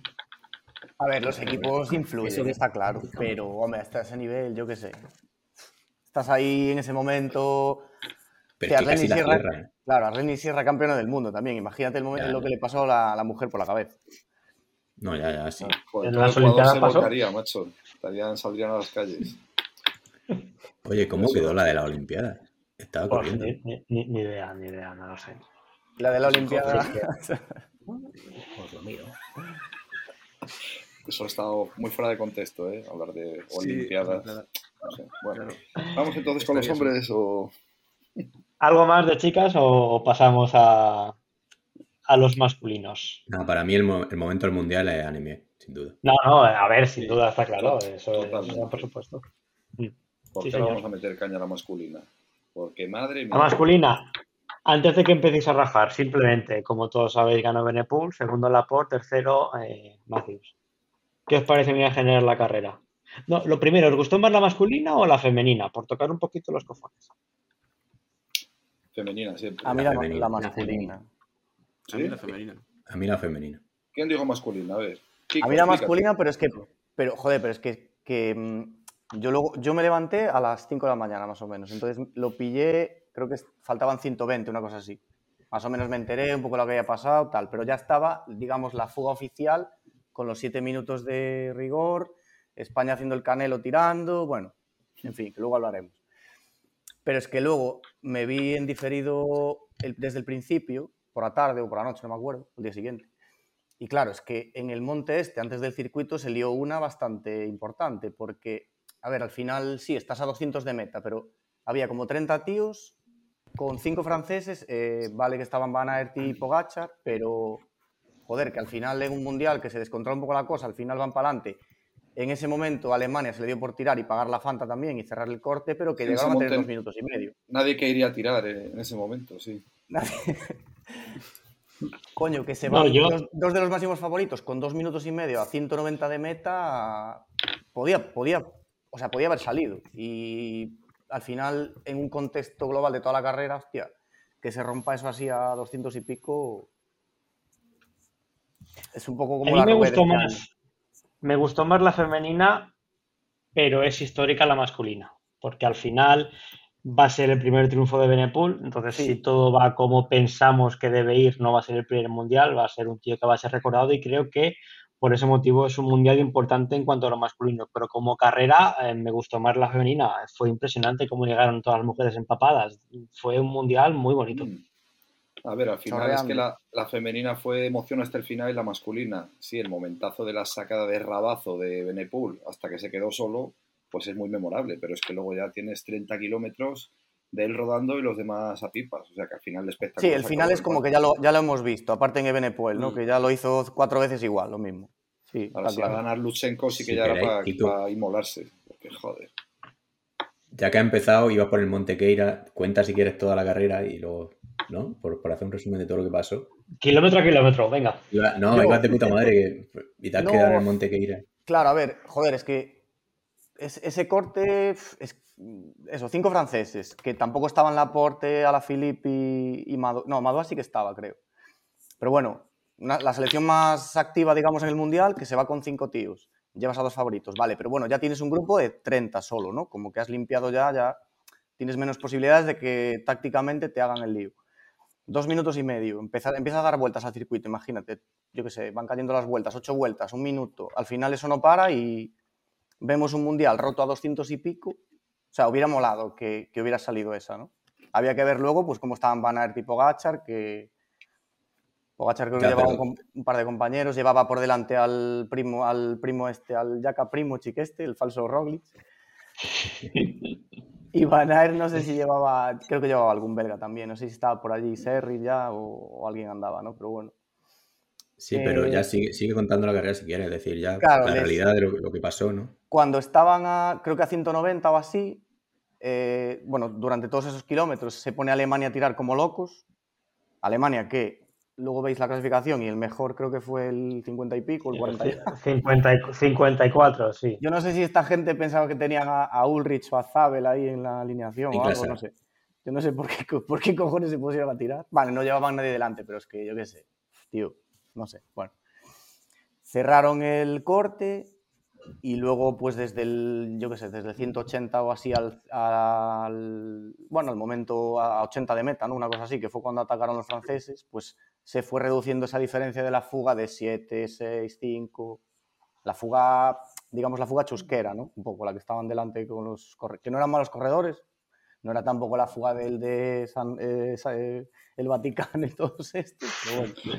Speaker 6: A ver, los equipos influyen, está claro. Pero, hombre, hasta ese nivel, yo qué sé. Estás ahí en ese momento.
Speaker 2: Pero que casi Sierra, ¿eh?
Speaker 6: Claro, a Renny Sierra campeona del mundo también. Imagínate el momento en lo que le pasó a la, mujer por la cabeza.
Speaker 2: No, ya, ya, sí.
Speaker 3: en la Olimpiadas pasó.
Speaker 7: macho. Estarían, saldrían a las calles.
Speaker 2: Oye, ¿cómo quedó la de la Olimpiada? Estaba pues corriendo.
Speaker 3: Ni, idea, ni idea, no lo sé.
Speaker 6: La de la Olimpiada.
Speaker 4: Pues lo miro.
Speaker 7: Eso ha estado muy fuera de contexto, ¿eh? Hablar de Olimpiadas. Bueno, vamos entonces con los hombres o.
Speaker 3: ¿Algo más de chicas o pasamos a, a los masculinos?
Speaker 2: No, para mí el, momento del mundial es anime, sin duda.
Speaker 3: No, no, a ver, sin duda está claro, eso, por supuesto.
Speaker 7: ¿Por qué vamos a meter caña a la masculina? Porque madre
Speaker 3: mía. La masculina, antes de que empecéis a rajar, simplemente, como todos sabéis, ganó Benepool, segundo Laporte, tercero eh, Matthews. ¿Qué os parece en general la carrera? No, lo primero, ¿os gustó más la masculina o la femenina? Por tocar un poquito los cojones.
Speaker 7: Femenina, siempre.
Speaker 6: A mí la, masculina.
Speaker 5: A mí la femenina.
Speaker 2: A mí la femenina.
Speaker 7: ¿Quién dijo masculina? A ver.
Speaker 6: a mí la masculina, pero es que. Pero, joder, pero es que, que mm, yo, luego, yo me levanté a las 5 de la mañana, más o menos. Entonces lo pillé, creo que faltaban 120, una cosa así. Más o menos me enteré un poco lo que había pasado, tal. Pero ya estaba, digamos, la fuga oficial con los 7 minutos de rigor, España haciendo el canelo tirando, bueno, en fin, que luego hablaremos. Pero es que luego me vi en diferido desde el principio, por la tarde o por la noche, no me acuerdo, el día siguiente. Y claro, es que en el monte este, antes del circuito, se lió una bastante importante, porque, a ver, al final sí, estás a 200 de meta, pero había como 30 tíos con cinco franceses, eh, vale que estaban Van Aert y Pogachar, pero, joder, que al final en un mundial que se descontrola un poco la cosa, al final van para adelante en ese momento a Alemania se le dio por tirar y pagar la Fanta también y cerrar el corte, pero que llegaban a tener dos minutos y medio.
Speaker 7: Nadie que iría a tirar eh, en ese momento, sí.
Speaker 6: Coño, que se van dos, de los máximos favoritos con dos minutos y medio a 190 de meta, podía, podía, o sea, podía haber salido. Y al final, en un contexto global de toda la carrera, hostia, que se rompa eso así a 200 y pico, es un poco como
Speaker 3: a mí me gustó más me gustó más la femenina, pero es histórica la masculina, porque al final va a ser el primer triunfo de Benepool, entonces si todo va como pensamos que debe ir, no va a ser el primer mundial, va a ser un tío que va a ser recordado y creo que por ese motivo es un mundial importante en cuanto a lo masculino, pero como carrera eh, me gustó más la femenina, fue impresionante cómo llegaron todas las mujeres empapadas, fue un mundial muy bonito. Mm.
Speaker 7: A ver, al final es que la, femenina fue emoción hasta el final y la masculina, sí, el momentazo de la sacada de rabazo de Benepul hasta que se quedó solo, pues es muy memorable, pero es que luego ya tienes 30 kilómetros de él rodando y los demás a pipas, o sea que al final el espectáculo...
Speaker 6: Sí, el final es como que ya lo, ya lo hemos visto, aparte en Ebenepoel, ¿no? Mm. Que ya lo hizo cuatro veces igual, lo mismo. Sí,
Speaker 7: Ahora si va a ganar Luchenko sí que ya era para, para, inmolarse, porque joder.
Speaker 2: Ya que ha empezado, ibas por el Montequeira, cuenta si quieres toda la carrera y luego ¿no? Por, hacer un resumen de todo lo que pasó.
Speaker 3: Kilómetro a kilómetro, venga.
Speaker 2: no, ibas de puta madre que, y te has quedado en el monte que ir.
Speaker 6: Claro, a ver, joder, es que ese corte, es, eso, cinco franceses, que tampoco estaban Laporte, Alaphilippe y, y no, Madoa sí que estaba, creo. Pero bueno, la selección más activa, digamos, en el Mundial, que se va con cinco tíos. Llevas a dos favoritos, vale, pero bueno, ya tienes un grupo de 30 solo, ¿no? Como que has limpiado ya, ya tienes menos posibilidades de que tácticamente te hagan el lío. Dos minutos y medio, empieza, empieza a dar vueltas al circuito, imagínate, yo qué sé, van cayendo las vueltas, ocho vueltas, un minuto, al final eso no para y vemos un mundial roto a 200 y pico, o sea, hubiera molado que, que hubiera salido esa, ¿no? Había que ver luego, pues, cómo estaban Van Aert y Pogachar, que Pogachar creo que llevaba un, par de compañeros, llevaba por delante al primo, al primo este, al Yaka Primo Chiqueste, el falso Roglic. Y Van Aert no sé si llevaba, creo que llevaba algún belga también, no sé si estaba por allí Serri ya o, alguien andaba, ¿no? Pero bueno.
Speaker 2: Sí, pero ya eh, sigue, sigue, contando la carrera si quieres, es decir, ya la realidad de lo, que pasó, ¿no?
Speaker 6: Cuando estaban a, creo que a 190 o así, eh, bueno, durante todos esos kilómetros se pone Alemania a tirar como locos. Alemania que luego veis la clasificación y el mejor creo que fue el 50 y pico, el 40
Speaker 3: 54, sí.
Speaker 6: Yo no sé si esta gente pensaba que tenían a, Ulrich o a Zabel ahí en la alineación o algo, no sé. Yo no sé por qué, por qué cojones se pusieron a tirar. Vale, no llevaban nadie delante, pero es que yo qué sé, tío, no sé. Bueno, cerraron el corte, y luego pues desde el, yo qué sé, desde el 180 o así al, bueno, al momento a 80 de meta, ¿no? Una cosa así, que fue cuando atacaron los franceses, pues se fue reduciendo esa diferencia de la fuga de 7, 6, 5, la fuga, digamos la fuga chusquera, ¿no? Un poco la que estaban delante con los, que no eran malos corredores, no era tampoco la fuga del de eh, eh, el Vaticano y todos estos.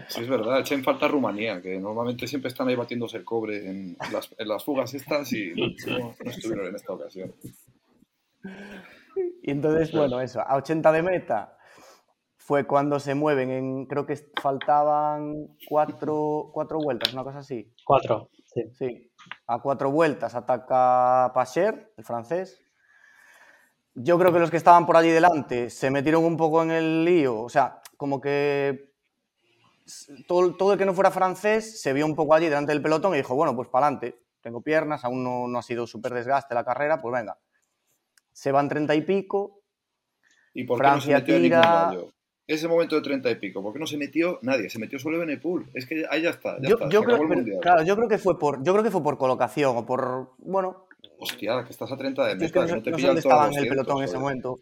Speaker 7: Sí, es verdad, echa en falta Rumanía, que normalmente siempre están ahí batiéndose el cobre en las, fugas estas y no, estuvieron en esta ocasión.
Speaker 6: Y entonces, bueno, eso, a 80 de meta fue cuando se mueven en, creo que faltaban cuatro, cuatro vueltas, una cosa así.
Speaker 3: Cuatro, sí.
Speaker 6: Sí, a cuatro vueltas ataca Pacher, el francés, yo creo que los que estaban por allí delante se metieron un poco en el lío, o sea, como que todo, el que no fuera francés se vio un poco allí delante del pelotón y dijo, bueno, pues para adelante, tengo piernas, aún no, ha sido súper desgaste la carrera, pues venga. Se van treinta y pico.
Speaker 7: ¿Y por Francia qué no se metió tira... Ese momento de treinta y pico, ¿por qué no se metió nadie? Se metió solo Benepul. Es que ahí ya está.
Speaker 6: yo, creo, claro, yo creo que fue por, yo creo que fue por colocación o por, bueno,
Speaker 7: Hostia, que estás a 30 de meta,
Speaker 6: es que no, te no dónde estaba en el pelotón en ese momento.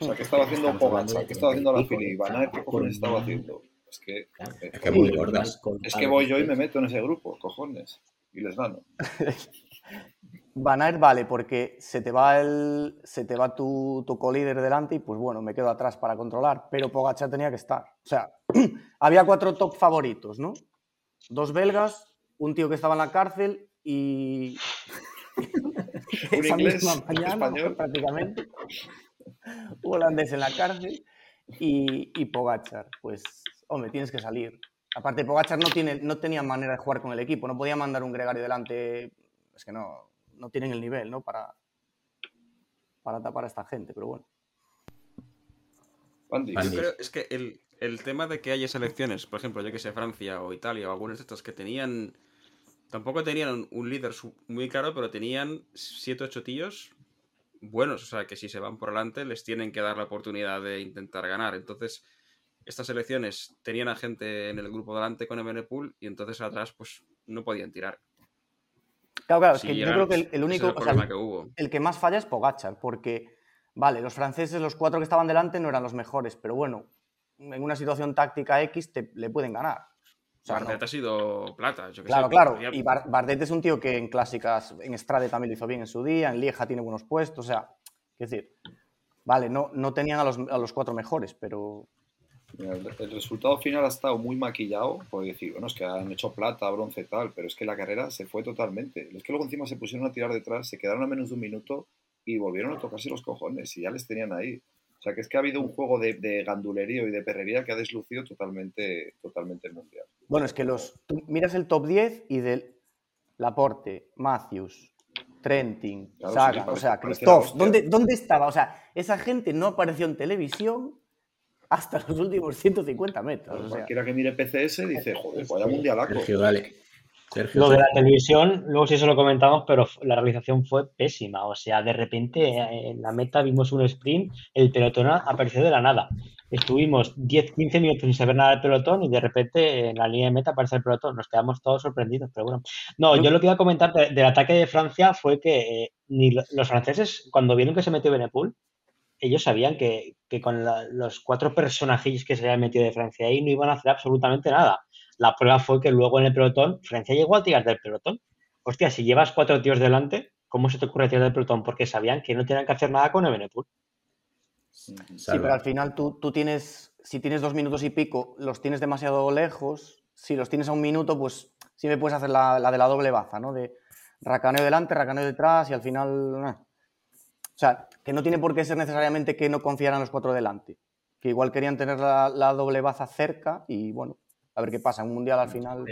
Speaker 7: O sea, ¿qué estaba haciendo Pogacar? ¿Qué estaba haciendo la Fili? Van ¿qué cojones estaba haciendo? Es que,
Speaker 2: es que, muy gordas.
Speaker 7: es que voy yo y me meto en ese grupo, cojones, y les gano.
Speaker 6: Van Aert vale, porque se te va, el, se te va tu, tu co-líder delante y pues bueno, me quedo atrás para controlar, pero Pogacar tenía que estar. O sea, había cuatro top favoritos, ¿no? Dos belgas, un tío que estaba en la cárcel y esa misma mañana prácticamente holandés en la cárcel y, y, Pogachar pues hombre tienes que salir aparte Pogachar no tiene no tenía manera de jugar con el equipo no podía mandar un gregario delante es que no no tienen el nivel no para para tapar a esta gente pero bueno
Speaker 5: yo creo es que el, el tema de que haya selecciones por ejemplo yo que sé Francia o Italia o algunos de estos que tenían Tampoco tenían un líder muy claro, pero tenían 7 o 8 tíos buenos. O sea, que si se van por delante les tienen que dar la oportunidad de intentar ganar. Entonces, estas elecciones tenían a gente en el grupo delante con Ebenepool y entonces atrás pues no podían tirar.
Speaker 6: Claro, claro, es que yo creo que el, único el, que hubo. el que más falla es Pogachar, porque, vale, los franceses, los cuatro que estaban delante no eran los mejores, pero bueno, en una situación táctica X te, le pueden ganar.
Speaker 5: Bardet ha sido plata.
Speaker 6: claro, claro. Y Bardet es un tío que en clásicas, en Strade también lo hizo bien en su día, en Lieja tiene buenos puestos, o sea, es decir, vale, no, no tenían a los, cuatro mejores, pero...
Speaker 7: el, resultado final ha estado muy maquillado, por decir, bueno, es que han hecho plata, bronce tal, pero es que la carrera se fue totalmente. Es que luego encima se pusieron a tirar detrás, se quedaron a menos de un minuto y volvieron a tocarse los cojones y ya les tenían ahí. O sea, que es que ha habido un juego de, gandulerío y de perrería que ha deslucido totalmente, totalmente el Mundial.
Speaker 6: Bueno, es que los, tú miras el top 10 y del Laporte, Matthews, Trentin, Saga, o sea, Christoph, ¿dónde, ¿dónde estaba? O sea, esa gente no apareció en televisión hasta los últimos 150 metros.
Speaker 7: O Cualquiera que mire PCS dice, joder, vaya mundialaco.
Speaker 2: Sergio, dale.
Speaker 3: lo de la televisión, luego sí eso lo comentamos, pero la realización fue pésima. O sea, de repente en la meta vimos un sprint, el pelotón apareció de la nada. Estuvimos 10-15 minutos sin saber nada del pelotón y de repente en la línea de meta aparece el pelotón. Nos quedamos todos sorprendidos, pero bueno. No, yo lo que iba a comentar del ataque de Francia fue que eh, ni los franceses, cuando vieron que se metió Benepul, ellos sabían que, con los cuatro personajes que se habían metido de Francia ahí no iban a hacer absolutamente nada. La prueba fue que luego en el pelotón, Francia llegó a tirar del pelotón. Hostia, si llevas cuatro tíos delante, ¿cómo se te ocurre tirar del pelotón? Porque sabían que no tenían que hacer nada con el Benepul.
Speaker 6: Sí, pero al final tú, tú, tienes, si tienes dos minutos y pico, los tienes demasiado lejos. Si los tienes a un minuto, pues sí me puedes hacer la, de la doble baza, ¿no? De racaneo delante, racaneo detrás y al final. Eh. O sea, que no tiene por qué ser necesariamente que no confiaran los cuatro delante. Que igual querían tener la, doble baza cerca y bueno, a ver qué pasa. Un mundial al final.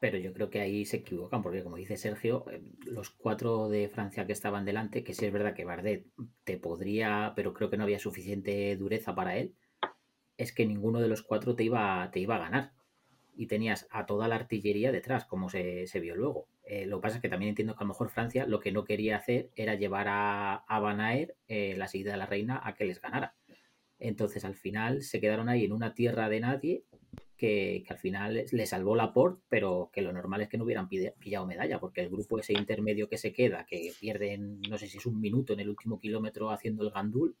Speaker 4: Pero yo creo que ahí se equivocan, porque como dice Sergio, eh, los cuatro de Francia que estaban delante, que sí es verdad que Bardet te podría, pero creo que no había suficiente dureza para él, es que ninguno de los cuatro te iba, te iba a ganar. Y tenías a toda la artillería detrás, como se, vio luego. Eh, lo que pasa es que también entiendo que a lo mejor Francia lo que no quería hacer era llevar a, a eh, la seguida de la reina a que les ganara. Entonces al final se quedaron ahí en una tierra de nadie que, al final le salvó la port, pero que lo normal es que no hubieran pillado medalla, porque el grupo ese intermedio que se queda, que pierden, no sé si es un minuto en el último kilómetro haciendo el gandul,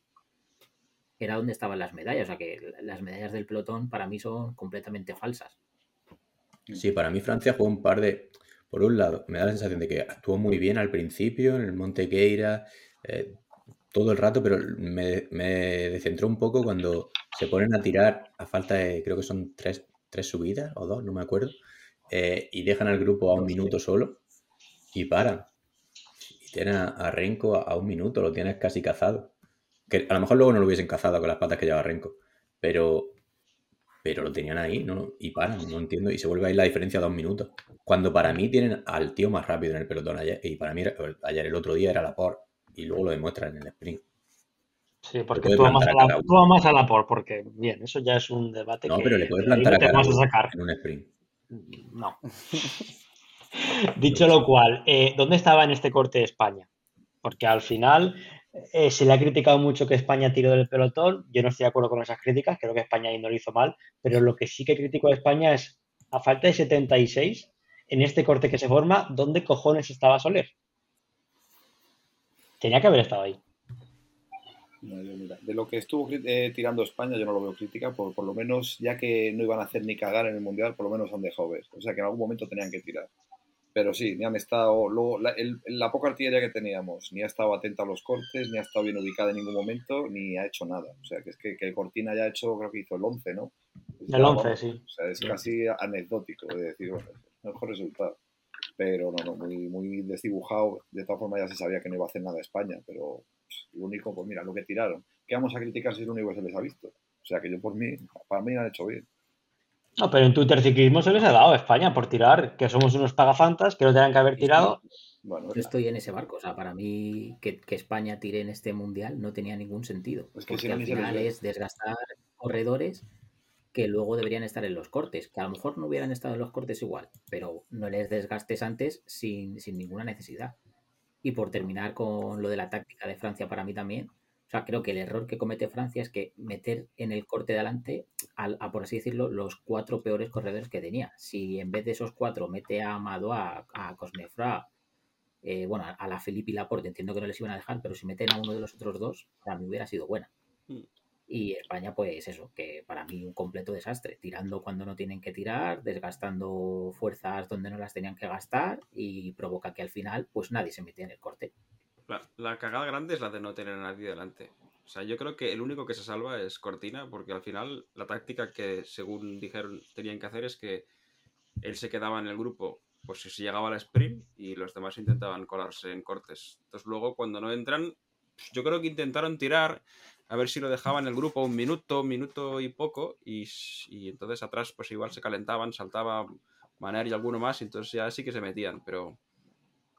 Speaker 4: era donde estaban las medallas. O sea que las medallas del pelotón para mí son completamente falsas.
Speaker 2: Sí, para mí Francia jugó un par de. Por un lado, me da la sensación de que actuó muy bien al principio en el Monte Queira, eh, todo el rato, pero me, me descentró un poco cuando se ponen a tirar a falta de, creo que son tres, tres subidas o dos, no me acuerdo, eh, y dejan al grupo a un minuto solo y paran. Y tienen a, Renko a, un minuto, lo tienes casi cazado. Que a lo mejor luego no lo hubiesen cazado con las patas que lleva Renko, pero, pero lo tenían ahí ¿no? y paran, no entiendo, y se vuelve ahí la diferencia a dos minutos. Cuando para mí tienen al tío más rápido en el pelotón ayer, y para mí ayer el otro día era la por, y luego lo demuestran en el sprint.
Speaker 3: Sí, porque tú más, a la, tú más a la por, porque bien, eso ya es un debate.
Speaker 2: No, pero le puedes plantar a cara sacar. en un sprint.
Speaker 3: No. Dicho lo cual, eh, ¿dónde estaba en este corte España? Porque al final eh, se le ha criticado mucho que España tiró del pelotón. Yo no estoy de acuerdo con esas críticas, creo que España ahí no lo hizo mal, pero lo que sí que critico a España es, a falta de 76, en este corte que se forma, ¿dónde cojones estaba Soler? Tenía que haber estado ahí
Speaker 7: de lo que estuvo eh, tirando España, yo no lo veo crítica, por, por lo menos, ya que no iban a hacer ni cagar en el Mundial, por lo menos han dejado ver. O sea, que en algún momento tenían que tirar. Pero sí, ni han estado. Luego, la, la, poca artillería que teníamos, ni ha estado atenta a los cortes, ni ha estado bien ubicada en ningún momento, ni ha hecho nada. O sea, que es que, que Cortina ya ha hecho, creo que hizo el 11, ¿no?
Speaker 3: El 11, sí.
Speaker 7: O sea, es casi anecdótico de decir, bueno, mejor resultado. Pero no, no, muy, muy desdibujado. De todas formas, ya se sabía que no iba a hacer nada España, pero lo único, pues mira, lo que tiraron. ¿Qué vamos a criticar si es lo único que se les ha visto? O sea que yo por mí, para mí han hecho bien.
Speaker 3: No, pero en Twitter ciclismo se les ha dado a España por tirar, que somos unos pagafantas, que no tenían que haber tirado.
Speaker 4: Bueno, yo estoy en ese barco. O sea, para mí que, España tire en este mundial no tenía ningún sentido. porque al final es desgastar corredores que luego deberían estar en los cortes, que a lo mejor no hubieran estado en los cortes igual, pero no les desgastes antes sin, sin ninguna necesidad. Y por terminar con lo de la táctica de Francia para mí también, o sea, creo que el error que comete Francia es que meter en el corte de adelante, a, por así decirlo, los cuatro peores corredores que tenía. Si en vez de esos cuatro mete a Amado, a, a Cosnefra, eh, bueno, a, la Felipe y Laporte, entiendo que no les iban a dejar, pero si meten a uno de los otros dos, para mí hubiera sido buena. Mm. Y España, pues eso, que para mí un completo desastre, tirando cuando no tienen que tirar, desgastando fuerzas donde no las tenían que gastar y provoca que al final, pues nadie se mete en el corte.
Speaker 5: La, cagada grande es la de no tener a nadie delante. O sea, yo creo que el único que se salva es Cortina, porque al final la táctica que, según dijeron, tenían que hacer es que él se quedaba en el grupo, pues si llegaba al sprint y los demás intentaban colarse en cortes. Entonces luego cuando no entran, yo creo que intentaron tirar a ver si lo dejaban en el grupo un minuto, minuto y poco, y, entonces atrás pues igual se calentaban, saltaba Maner y alguno más, y entonces ya sí que se metían, pero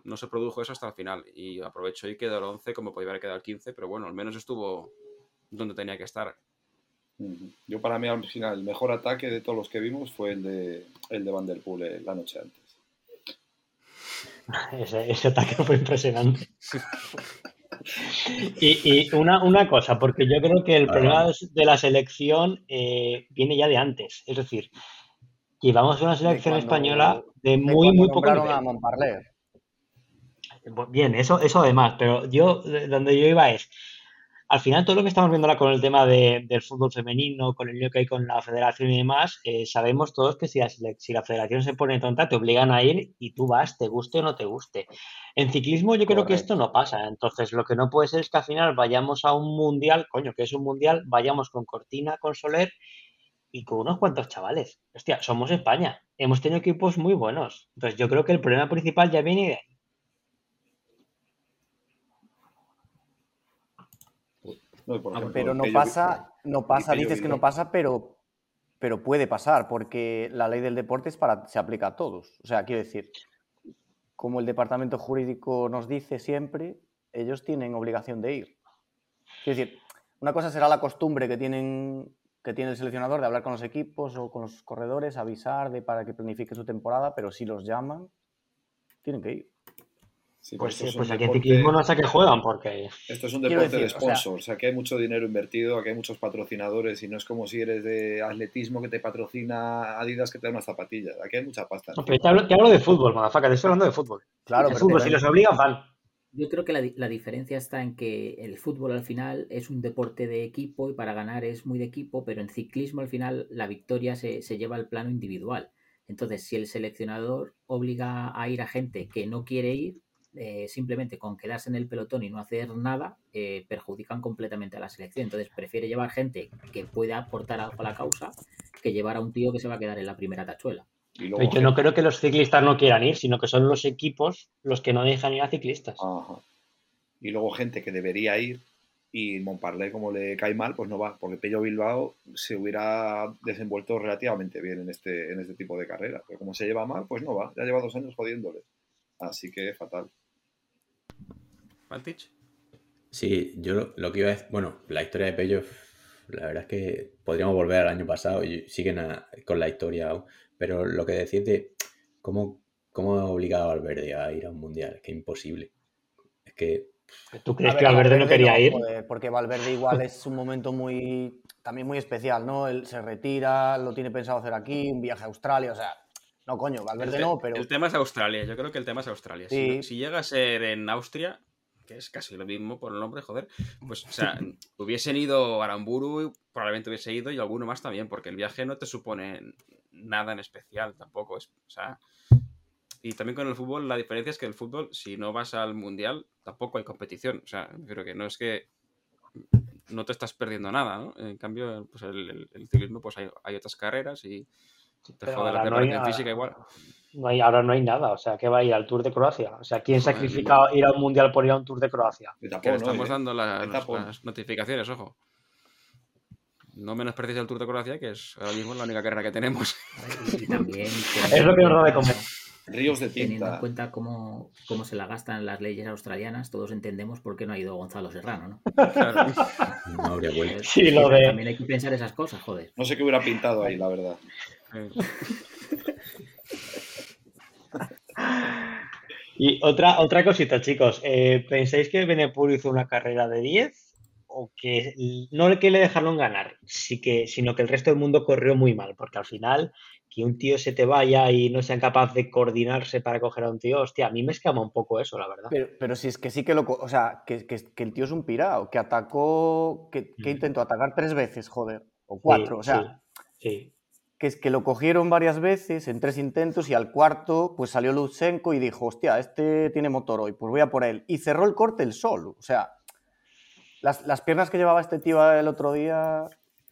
Speaker 5: no se produjo eso hasta el final. Y aprovecho y quedó el 11 como podía haber quedado el 15, pero bueno, al menos estuvo donde tenía que estar.
Speaker 7: Yo para mí al final el mejor ataque de todos los que vimos fue el de, el de Van Der Poel eh, la noche antes.
Speaker 3: Ese, ataque fue impresionante. y, una, cosa, porque yo creo que el problema de la selección eh, viene ya de antes. Es decir, llevamos una selección española de muy, muy poco nivel. Bien, eso, eso además, pero yo, donde yo iba es, al final todo lo que estamos viendo ahora con el tema del fútbol femenino, con el lío que hay con la federación y demás, eh, sabemos todos que si la, si la, federación se pone tonta, te obligan a ir y tú vas, te guste o no te guste. En ciclismo yo creo que esto no pasa. Entonces lo que no puede ser es que al final vayamos a un mundial, coño, que es un mundial, vayamos con Cortina, con Soler y con unos cuantos chavales. Hostia, somos España. Hemos tenido equipos muy buenos. Entonces yo creo que el problema principal ya viene de ahí.
Speaker 6: Pero no pasa, no pasa, dices que no pasa, pero, pero puede pasar, porque la ley del deporte es para, se aplica a todos. O sea, quiero decir, como el departamento jurídico nos dice siempre, ellos tienen obligación de ir. Quiero decir, una cosa será la costumbre que tienen que tiene el seleccionador de hablar con los equipos o con los corredores, avisar de para que planifique su temporada, pero si los llaman, tienen que ir
Speaker 3: pues sí, pues aquí en ciclismo no sé qué juegan porque...
Speaker 7: Esto es un deporte de sponsors, o sea, aquí hay mucho dinero invertido, aquí hay muchos patrocinadores y no es como si eres de atletismo que te patrocina Adidas que te da unas zapatillas, aquí hay mucha pasta.
Speaker 3: No, pero te hablo, de fútbol, madafaca, te estoy hablando de fútbol. Claro, de fútbol, si los obligan, van.
Speaker 4: Yo creo que la, la, diferencia está en que el fútbol al final es un deporte de equipo y para ganar es muy de equipo, pero en ciclismo al final la victoria se, se lleva al plano individual. Entonces, si el seleccionador obliga a ir a gente que no quiere ir, eh, simplemente con quedarse en el pelotón y no hacer nada, eh, perjudican completamente a la selección. Entonces prefiere llevar gente que pueda aportar algo a la causa que llevar a un tío que se va a quedar en la primera tachuela.
Speaker 3: yo no creo que los ciclistas no quieran ir, sino que son los equipos los que no dejan ir a ciclistas.
Speaker 7: Y luego gente que debería ir y Montparlé como le cae mal, pues no va, porque Pello Bilbao se hubiera desenvuelto relativamente bien en este, en este tipo de carrera, pero como se lleva mal, pues no va, ya lleva dos años jodiéndole. Así que fatal.
Speaker 2: Sí, yo lo, que iba a decir, bueno, la historia de Pello, la verdad es que podríamos volver al año pasado y siguen con la historia aún, pero lo que decís de cómo, cómo ha obligado a Valverde a ir a un mundial, es que imposible. Es que...
Speaker 3: ¿Tú crees que Valverde, no quería ir?
Speaker 6: porque Valverde igual es un momento muy también muy especial, ¿no? Él se retira, lo tiene pensado hacer aquí, un viaje a Australia, o sea, no, coño, Valverde no, pero.
Speaker 5: El tema es Australia, yo creo que el tema es Australia. Si, si, llega a ser en Austria, que es casi lo mismo por el nombre, joder, pues, o sea, hubiesen ido a Aramburu, probablemente hubiese ido y alguno más también, porque el viaje no te supone nada en especial tampoco. Es, o sea, y también con el fútbol, la diferencia es que el fútbol, si no vas al mundial, tampoco hay competición. O sea, creo que no es que no te estás perdiendo nada, ¿no? En cambio, pues el, ciclismo, pues hay, hay otras carreras y te la
Speaker 3: no hay, física igual no hay, ahora no hay nada. O sea, ¿qué va a ir al Tour de Croacia? O sea, ¿quién sacrifica ir a un mundial por ir a un Tour de Croacia?
Speaker 5: estamos dando las, notificaciones, ojo. No menosprecies el Tour de Croacia, que es ahora mismo la única carrera que tenemos.
Speaker 4: Y también.
Speaker 3: es lo que nos da de comer.
Speaker 7: Ríos de tinta.
Speaker 4: Teniendo en cuenta cómo, cómo, se la gastan las leyes australianas, todos entendemos por qué no ha ido Gonzalo Serrano, ¿no? Claro.
Speaker 2: no habría vuelto.
Speaker 3: Sí, lo de...
Speaker 4: También hay que pensar esas cosas, joder.
Speaker 7: No sé qué hubiera pintado ahí, la verdad.
Speaker 3: Y otra, otra cosita, chicos. Eh, ¿Pensáis que Benepur hizo una carrera de 10? O que no que le dejaron ganar, sí que, sino que el resto del mundo corrió muy mal, porque al final que un tío se te vaya y no sea capaz de coordinarse para coger a un tío, hostia, a mí me escama un poco eso, la verdad.
Speaker 6: Pero, si es que sí que lo. O sea, que, el tío es un pirao, que atacó. Que, mm. intentó atacar tres veces, joder, o cuatro, o sea.
Speaker 3: sí
Speaker 6: que es que lo cogieron varias veces en tres intentos y al cuarto pues salió Lutsenko y dijo, hostia, este tiene motor hoy, pues voy a por él. Y cerró el corte el sol. O sea, las, piernas que llevaba este tío el otro día...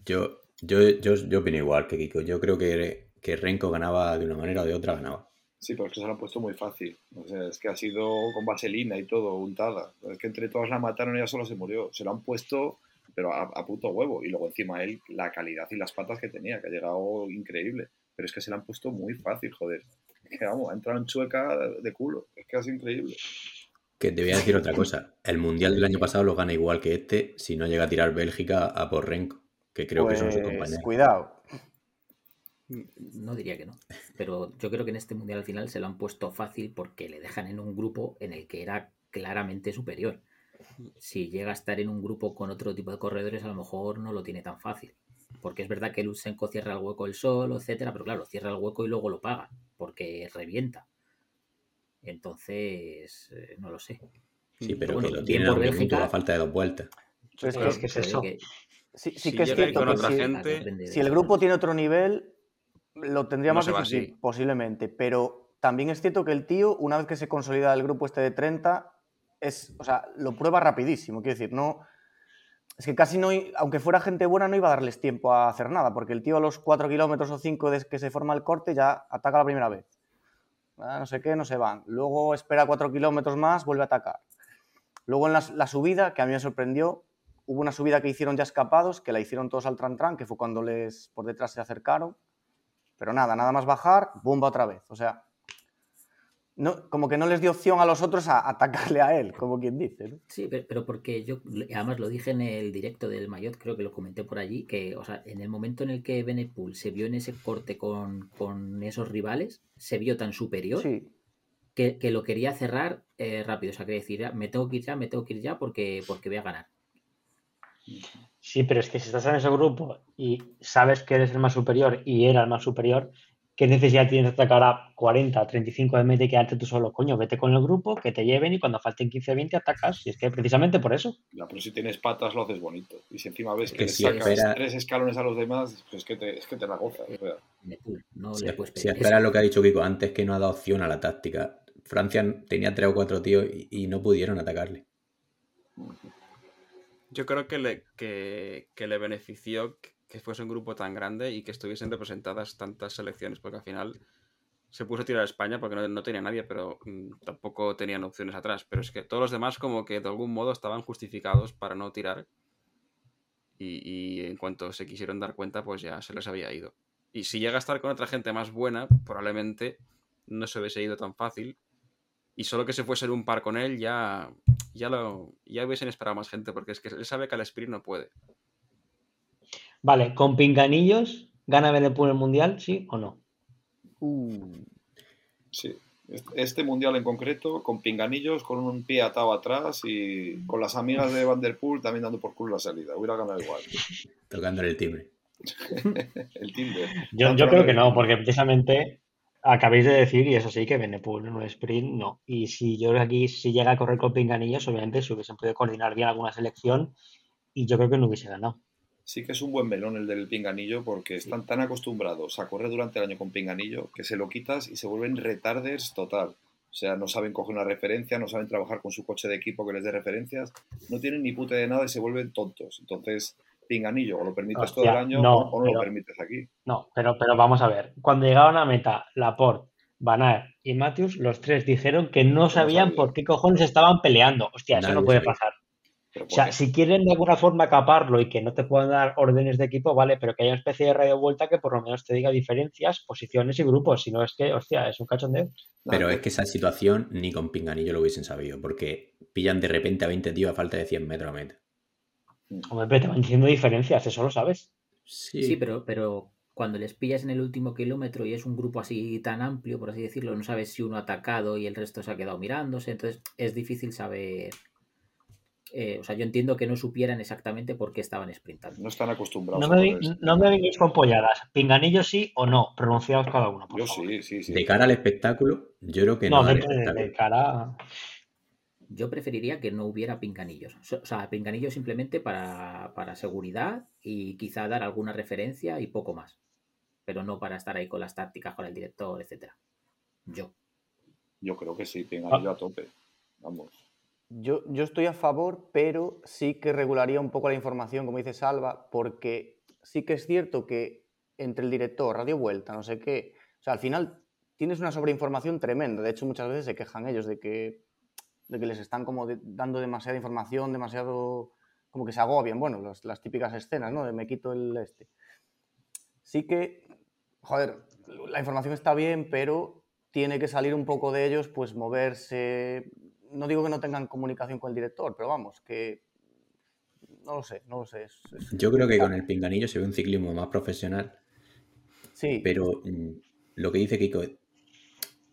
Speaker 2: Yo, yo, yo, yo opino igual que Kiko. Yo creo que, que Renko ganaba de una manera o de otra, ganaba.
Speaker 7: Sí, pero es que se lo han puesto muy fácil. O sea, es que ha sido con vaselina y todo, untada. Es que entre todas la mataron y ella solo se murió. Se lo han puesto pero a, puto huevo. Y luego encima él, la calidad y las patas que tenía, que ha llegado increíble. Pero es que se le han puesto muy fácil, joder. que vamos, ha entrado en chueca de culo. Es que es increíble.
Speaker 2: Que te voy a decir otra cosa. El Mundial del año pasado lo gana igual que este si no llega a tirar Bélgica a por Renko. que creo que son sus
Speaker 6: Pues,
Speaker 2: compañeros.
Speaker 6: Cuidado.
Speaker 4: No diría que no. Pero yo creo que en este mundial al final se lo han puesto fácil porque le dejan en un grupo en el que era claramente superior. Si llega a estar en un grupo con otro tipo de corredores, a lo mejor no lo tiene tan fácil. Porque es verdad que Lutsenko cierra el hueco el solo, etcétera, pero claro, cierra el hueco y luego lo paga, porque revienta. Entonces, eh, no lo sé.
Speaker 2: Sí, pero
Speaker 4: Bueno,
Speaker 2: que lo a
Speaker 4: por Bélgica.
Speaker 2: a falta de dos vueltas.
Speaker 6: Es
Speaker 3: Es que es eso.
Speaker 4: que-
Speaker 6: Sí, sí
Speaker 5: Si
Speaker 6: que es cierto
Speaker 5: con
Speaker 6: que
Speaker 5: otra
Speaker 6: si,
Speaker 5: gente-
Speaker 6: si el grupo tiene otro nivel, lo tendría
Speaker 5: No
Speaker 6: más difícil,
Speaker 5: así.
Speaker 6: posiblemente. Pero también es cierto que el tío, una vez que se consolida el grupo este de 30, es, o sea, lo prueba rapidísimo. Quiero decir, no. Es que casi no, aunque fuera gente buena, no iba a darles tiempo a hacer nada, porque el tío a los 4 kilómetros o 5 desde que se forma el corte ya ataca la primera vez. Ah, no sé qué, no se van. Luego espera 4 kilómetros más, vuelve a atacar. Luego en la, la subida, que a mí me sorprendió, hubo una subida que hicieron ya escapados, que la hicieron todos al tran tran, que fue cuando les por detrás se acercaron. Pero nada, nada más bajar, bomba otra vez. O sea, no, como que no les dio opción a los otros a atacarle a él, como quien dice. ¿no?
Speaker 4: Sí, pe- pero porque yo, además lo dije en el directo del Mayotte, creo que lo comenté por allí, que, o sea, en el momento en el que Benepool se vio en ese corte con, con esos rivales, se vio tan superior
Speaker 6: Sí,
Speaker 4: que, que lo quería cerrar eh, rápido. O sea, quería decir, "Ya, me tengo que ir ya, me tengo que ir ya porque, porque voy a ganar.
Speaker 3: Sí, pero es que si estás en ese grupo y sabes que eres el más superior y era el más superior, ¿qué necesidad tienes de atacar a 40, 35 de media y quedarte tú solo? Coño, vete con el grupo, que te lleven y cuando falten 15, 20 atacas. Y es que precisamente por eso.
Speaker 7: Ya, pero si tienes patas lo haces bonito. Y si encima ves
Speaker 2: Es
Speaker 7: que,
Speaker 2: que
Speaker 7: le
Speaker 2: si
Speaker 7: sacas
Speaker 2: espera-
Speaker 7: tres escalones a los demás, pues es que te, es que te la gozas. o
Speaker 4: no puedes
Speaker 2: si
Speaker 4: pedir.
Speaker 2: esperas lo que ha dicho Kiko antes, que no ha dado opción a la táctica. Francia tenía tres o cuatro tíos y, y no pudieron atacarle.
Speaker 5: Yo creo que le, que, que le benefició que- fuese un grupo tan grande y que estuviesen representadas tantas selecciones, porque al final se puso a tirar a España porque no, tenía nadie, pero mm, tampoco tenían opciones atrás. Pero es que todos los demás como que de algún modo estaban justificados para no tirar y, y en cuanto se quisieron dar cuenta pues ya se les había ido. Y si llega a estar con otra gente más buena, probablemente no se hubiese ido tan fácil y solo que se fuese un par con él ya ya lo ya hubiesen esperado más gente porque es que él sabe que al sprint no puede.
Speaker 3: Vale, con pinganillos, ¿gana Benepool el mundial? ¿Sí o no?
Speaker 6: Uh,
Speaker 7: Sí. Este mundial en concreto, con pinganillos, con un pie atado atrás y con las amigas de Van Der Poel también dando por culo la salida. Hubiera ganado igual.
Speaker 2: Tocándole el timbre.
Speaker 7: El Tinder.
Speaker 3: Yo, creo que no, porque precisamente acabéis de decir, y eso sí, que Benepool en un sprint no. Y si yo aquí, si llega a correr con pinganillos, obviamente se hubiesen podido coordinar bien alguna selección y yo creo que no hubiese ganado.
Speaker 7: Sí que es un buen melón el del pinganillo porque están tan acostumbrados a correr durante el año con pinganillo que se lo quitas y se vuelven retarders total. O sea, no saben coger una referencia, no saben trabajar con su coche de equipo que les dé referencias, no tienen ni puta de nada y se vuelven tontos. Entonces, pinganillo, o lo permites
Speaker 3: Hostia,
Speaker 7: todo el año
Speaker 3: no,
Speaker 7: o, no
Speaker 3: pero-
Speaker 7: lo permites aquí.
Speaker 3: No, pero, pero vamos a ver. Cuando llegaban a meta, Laporte, Van Aert y Matthews, los tres dijeron que no sabían
Speaker 7: sabía.
Speaker 3: por qué cojones estaban peleando. Hostia, eso no puede
Speaker 2: sabía.
Speaker 3: pasar. O sea, si quieren de alguna forma caparlo y que no te puedan dar órdenes de equipo, vale, pero que haya una especie de radio vuelta que por lo menos te diga diferencias, posiciones y grupos. Si no es que, hostia, es un cachondeo.
Speaker 2: Pero es que esa situación ni con pinganillo lo hubiesen sabido, porque pillan de repente a 20 tíos a falta de 100 metros a meta.
Speaker 3: Hombre, pero te van diciendo diferencias, eso lo sabes.
Speaker 2: Sí,
Speaker 4: Sí, pero, pero cuando les pillas en el último kilómetro y es un grupo así tan amplio, por así decirlo, no sabes si uno ha atacado y el resto se ha quedado mirándose, entonces es difícil saber. Eh, o sea, yo entiendo que no supieran exactamente por qué estaban sprintando.
Speaker 7: no están acostumbrados
Speaker 3: No me, no me vengáis con polladas. Pinganillo sí o no, pronunciados cada uno. por
Speaker 7: Yo
Speaker 3: favor.
Speaker 7: sí, sí, sí.
Speaker 2: De cara al espectáculo, yo creo que
Speaker 3: No,
Speaker 2: no,
Speaker 3: de,
Speaker 2: daría
Speaker 3: de- cara.
Speaker 4: Yo preferiría que no hubiera pinganillos. O sea, pinganillos simplemente para, para seguridad y quizá dar alguna referencia y poco más. Pero no para estar ahí con las tácticas, con el director, etcétera. Yo.
Speaker 7: Yo creo que sí, pinganillo
Speaker 3: Ah.
Speaker 7: a tope. Vamos.
Speaker 6: Yo, estoy a favor, pero sí que regularía un poco la información, como dice Salva, porque sí que es cierto que entre el director, Radio Vuelta, no sé qué, o sea, al final tienes una sobreinformación tremenda. De hecho, muchas veces se quejan ellos de que, de que les están como dando demasiada información, demasiado, como que se agobian. Bueno, las, las típicas escenas, ¿no? De me quito el este. Sí que, joder, la información está bien, pero tiene que salir un poco de ellos, pues moverse. No digo que no tengan comunicación con el director, pero vamos, que no lo sé, no lo sé.
Speaker 2: Yo creo que con el pinganillo se ve un ciclismo más profesional.
Speaker 6: Sí.
Speaker 2: Pero mm, lo que dice Kiko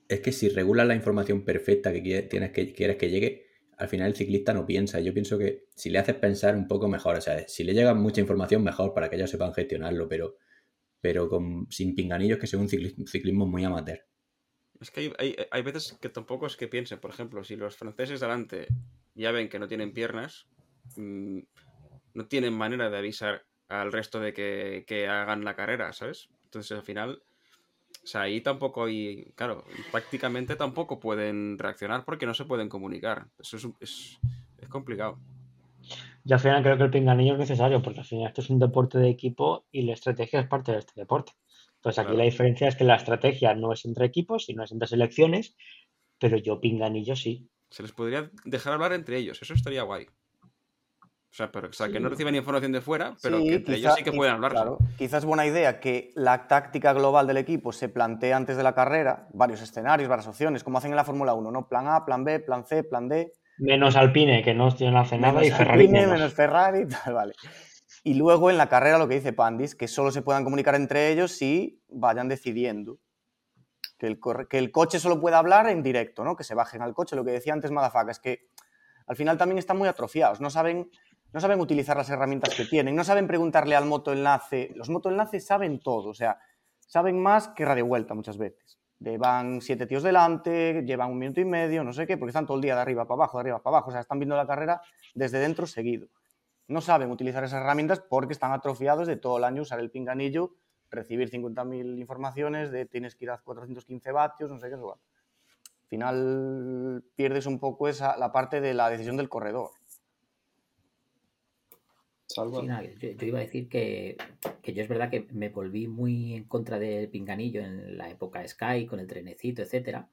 Speaker 2: es que si regulas la información perfecta que tienes que quieres que llegue, al final el ciclista no piensa. Yo pienso que si le haces pensar un poco mejor, o sea, si le llega mucha información mejor para que ellos sepan gestionarlo, pero, pero con, sin pinganillos que sea un ciclismo, muy amateur.
Speaker 5: Es que hay, veces que tampoco es que piensen, por ejemplo, si los franceses delante ya ven que no tienen piernas, mm, no tienen manera de avisar al resto de que, que hagan la carrera, ¿sabes? Entonces al final o sea, ahí tampoco hay, claro, prácticamente tampoco pueden reaccionar porque no se pueden comunicar. Eso es, complicado.
Speaker 3: Yo al final creo que el pinganillo es necesario porque al final esto es un deporte de equipo y la estrategia es parte de este deporte. Entonces aquí la diferencia es que la estrategia no es entre equipos, sino es entre selecciones, pero yo pinganillo sí.
Speaker 5: Se les podría dejar hablar entre ellos, eso estaría guay. O sea, pero, que no reciban información de fuera, pero que entre ellos sí que pueden hablar. Claro,
Speaker 6: quizás es buena idea que la táctica global del equipo se plantee antes de la carrera, varios escenarios, varias opciones, como hacen en la Fórmula 1, ¿no? Plan A, plan B, plan C, plan D.
Speaker 3: Menos Alpine, que no, no hace nada, y Ferrari.
Speaker 6: Alpine, menos. Ferrari, tal, vale. Y luego en la carrera lo que dice Pandis, que solo se puedan comunicar entre ellos si vayan decidiendo. Que el, que el coche solo pueda hablar en directo, ¿no? Que se bajen al coche. Lo que decía antes Madafaka es que al final también están muy atrofiados, no saben no saben utilizar las herramientas que tienen, no saben preguntarle al motoenlace. Los motoenlaces saben todo, o sea, saben más que radio vuelta muchas veces. Llevan siete tíos delante, llevan un minuto y medio, no sé qué, porque están todo el día de arriba para abajo, de arriba para abajo, o sea, están viendo la carrera desde dentro seguido. No saben utilizar esas herramientas porque están atrofiados de todo el año usar el pinganillo, recibir 50.000 informaciones de tienes que ir a 415 vatios, no sé qué, eso. Al final pierdes un poco esa, la parte de la decisión del corredor
Speaker 4: yo, iba a decir que, yo es verdad que me volví muy en contra del pinganillo en la época Sky, con el trenecito, etcétera,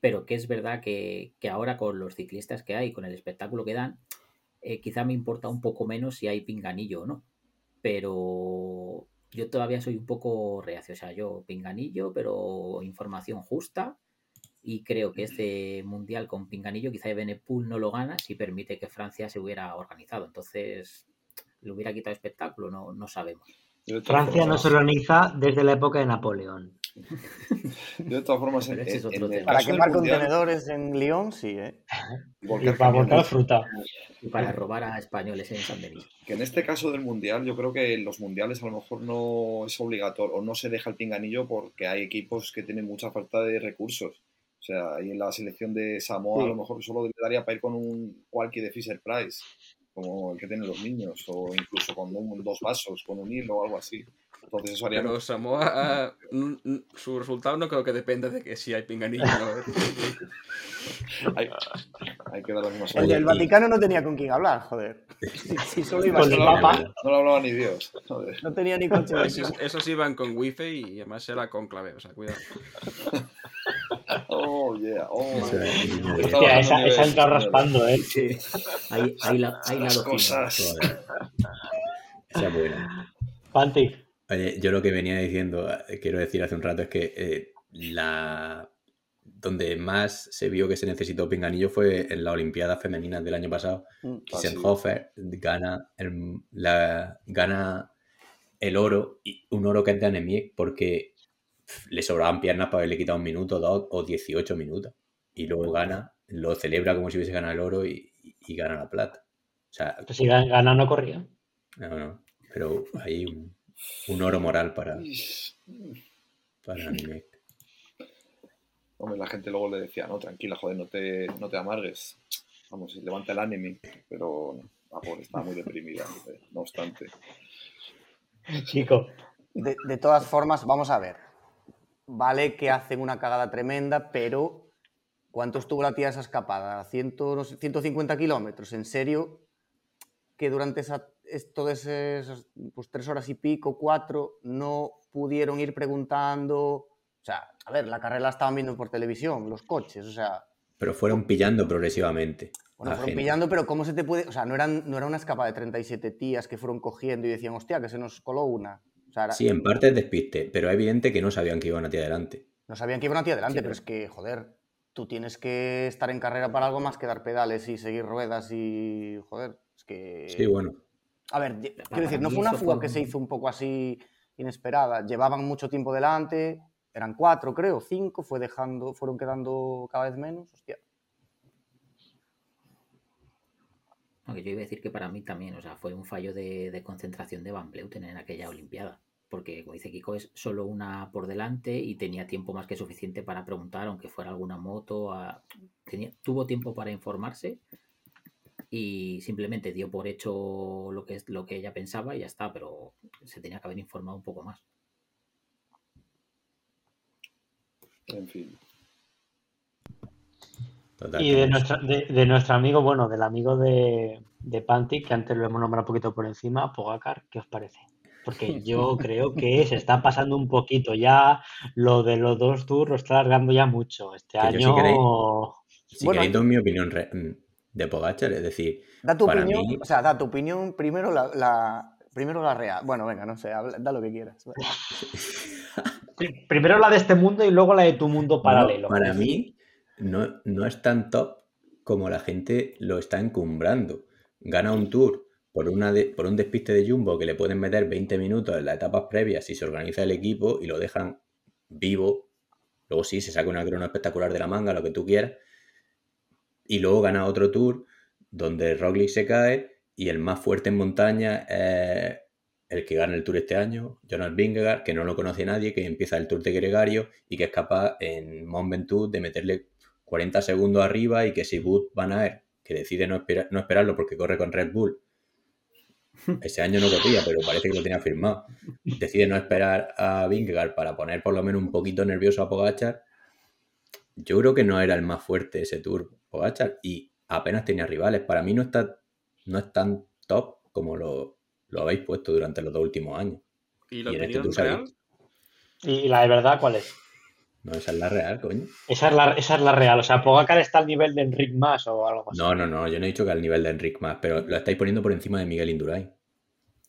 Speaker 4: pero que es verdad que, ahora con los ciclistas que hay, con el espectáculo que dan, eh, quizá me importa un poco menos si hay pinganillo o no. Pero yo todavía soy un poco reacio, o sea, yo pinganillo, pero información justa. Y creo que este mundial con pinganillo, quizá Benepool no lo gana si permite que Francia se hubiera organizado. Entonces, le hubiera quitado espectáculo, no, no sabemos.
Speaker 3: Francia no se organiza desde la época de Napoleón.
Speaker 7: De todas formas,
Speaker 6: para quemar contenedores en Lyon, sí, ¿eh?
Speaker 3: Y para botar fruta.
Speaker 4: Y para robar a españoles en San Denis.
Speaker 7: Que en este caso del Mundial, yo creo que en los Mundiales a lo mejor no es obligatorio o no se deja el pinganillo porque hay equipos que tienen mucha falta de recursos. O sea, ahí en la selección de Samoa a lo mejor solo le daría para ir con un walkie de Fisher Price como el que tienen los niños, o incluso con dos vasos, con un hilo o algo así. Entonces eso haría...
Speaker 5: Pero Samoa, su resultado no creo que dependa de que si hay pinganillo ¿no?
Speaker 7: hay, hay, que dar la misma
Speaker 6: El del Vaticano no tenía con quién hablar, joder.
Speaker 3: Si, solo iba con el Papa.
Speaker 7: No lo hablaba ni Dios.
Speaker 6: No tenía ni coche.
Speaker 5: Esos, esos iban con wifi y además era con clave, o sea, cuidado.
Speaker 7: Oh, yeah. Oh,
Speaker 3: Hostia, esa, esa entra raspando, ¿eh? Sí.
Speaker 4: Ahí, ahí la, ahí la
Speaker 7: cosas.
Speaker 2: Esa buena.
Speaker 3: Panti.
Speaker 2: Oye, yo lo que venía diciendo, eh, quiero decir hace un rato, es que eh, la donde más se vio que se necesitó pinganillo fue en la Olimpiada Femenina del año pasado. Mm, Senhofer gana el, la, gana el oro, y un oro que es de Anemiek, porque le sobraban piernas para haberle quitado un minuto, dos o 18 minutos. Y luego gana, lo celebra como si hubiese ganado el oro y, gana la plata. O sea,
Speaker 3: pues si gana no corría.
Speaker 2: No, no. Pero hay un, oro moral para, para
Speaker 7: Hombre, la gente luego le decía, no, tranquila, joder, no te, no te amargues. Vamos, levanta el anime. Pero no, está muy deprimida, no obstante.
Speaker 3: Chico.
Speaker 6: de todas formas, vamos a ver vale que hacen una cagada tremenda, pero ¿cuánto estuvo la tía esa escapada? 150 kilómetros, ¿en serio? Que durante esa, todas esas pues, tres horas y pico, cuatro, no pudieron ir preguntando. O sea, a ver, la carrera la estaban viendo por televisión, los coches, o sea.
Speaker 2: Pero fueron pillando progresivamente.
Speaker 6: Bueno, fueron pillando, pero ¿cómo se te puede.? O sea, no, eran, no era una escapada de 37 tías que fueron cogiendo y decían, hostia, que se nos coló una.
Speaker 2: Sí, en parte es despiste, pero es evidente que no sabían que iban a ti adelante.
Speaker 6: No sabían que iban a ti adelante, pero... es que, joder, tú tienes que estar en carrera para algo más que dar pedales y seguir ruedas y, joder, es que...
Speaker 2: Sí, bueno.
Speaker 6: A ver, quiero decir, no fue una fuga que se hizo un poco así inesperada. Llevaban mucho tiempo delante, eran cuatro, creo, cinco, fue dejando, fueron quedando cada vez menos. Hostia.
Speaker 4: Aunque yo iba a decir que para mí también, o sea, fue un fallo de, concentración de Van Bleuten en aquella Olimpiada. Porque, como dice Kiko, es solo una por delante y tenía tiempo más que suficiente para preguntar, aunque fuera alguna moto. tuvo tiempo para informarse y simplemente dio por hecho lo que, lo que ella pensaba y ya está, pero se tenía que haber informado un poco más.
Speaker 7: En fin.
Speaker 3: Y de, de, nuestro amigo, bueno, del amigo de, de Panty, que antes lo hemos nombrado un poquito por encima, Pogacar, ¿qué os parece? Porque yo creo que se está pasando un poquito ya lo de los dos tours, lo está alargando ya mucho. Este año.
Speaker 2: si queréis, mi opinión de Pogachar, es decir.
Speaker 6: Da tu opinión, o sea, da tu opinión primero la, primero la real. Bueno, venga, no sé, da lo que quieras.
Speaker 3: primero la de este mundo y luego la de tu mundo paralelo.
Speaker 2: para mí, no, no es tan top como la gente lo está encumbrando. Gana un tour por, una por un despiste de Jumbo que le pueden meter 20 minutos en las etapas previas si se organiza el equipo y lo dejan vivo. Luego sí, se saca una crono espectacular de la manga, lo que tú quieras. Y luego gana otro tour donde Roglic se cae y el más fuerte en montaña es el que gana el Tour este año, Jonas Vingegaard, que no lo conoce nadie, que empieza el Tour de Gregario y que es capaz en Mont Ventoux de meterle 40 segundos arriba y que si Wood Van Aert, que decide no, no esperarlo porque corre con Red Bull, ese año no corría, pero parece que lo tenía firmado, decide no esperar a Vingegaard para poner por lo menos un poquito nervioso a Pogachar, yo creo que no era el más fuerte ese Tour Pogachar y apenas tenía rivales. Para mí no está no es tan top como lo, habéis puesto durante los dos últimos años.
Speaker 5: ¿Y la este real?
Speaker 3: ¿Y la de verdad cuál es?
Speaker 2: No, esa es la real, coño.
Speaker 3: Esa es la, esa es la real. O sea, Pogacar está al nivel de Enric Más o algo así.
Speaker 2: No, no, no. Yo no he dicho que al nivel de Enric Más, pero lo estáis poniendo por encima de Miguel Indurain.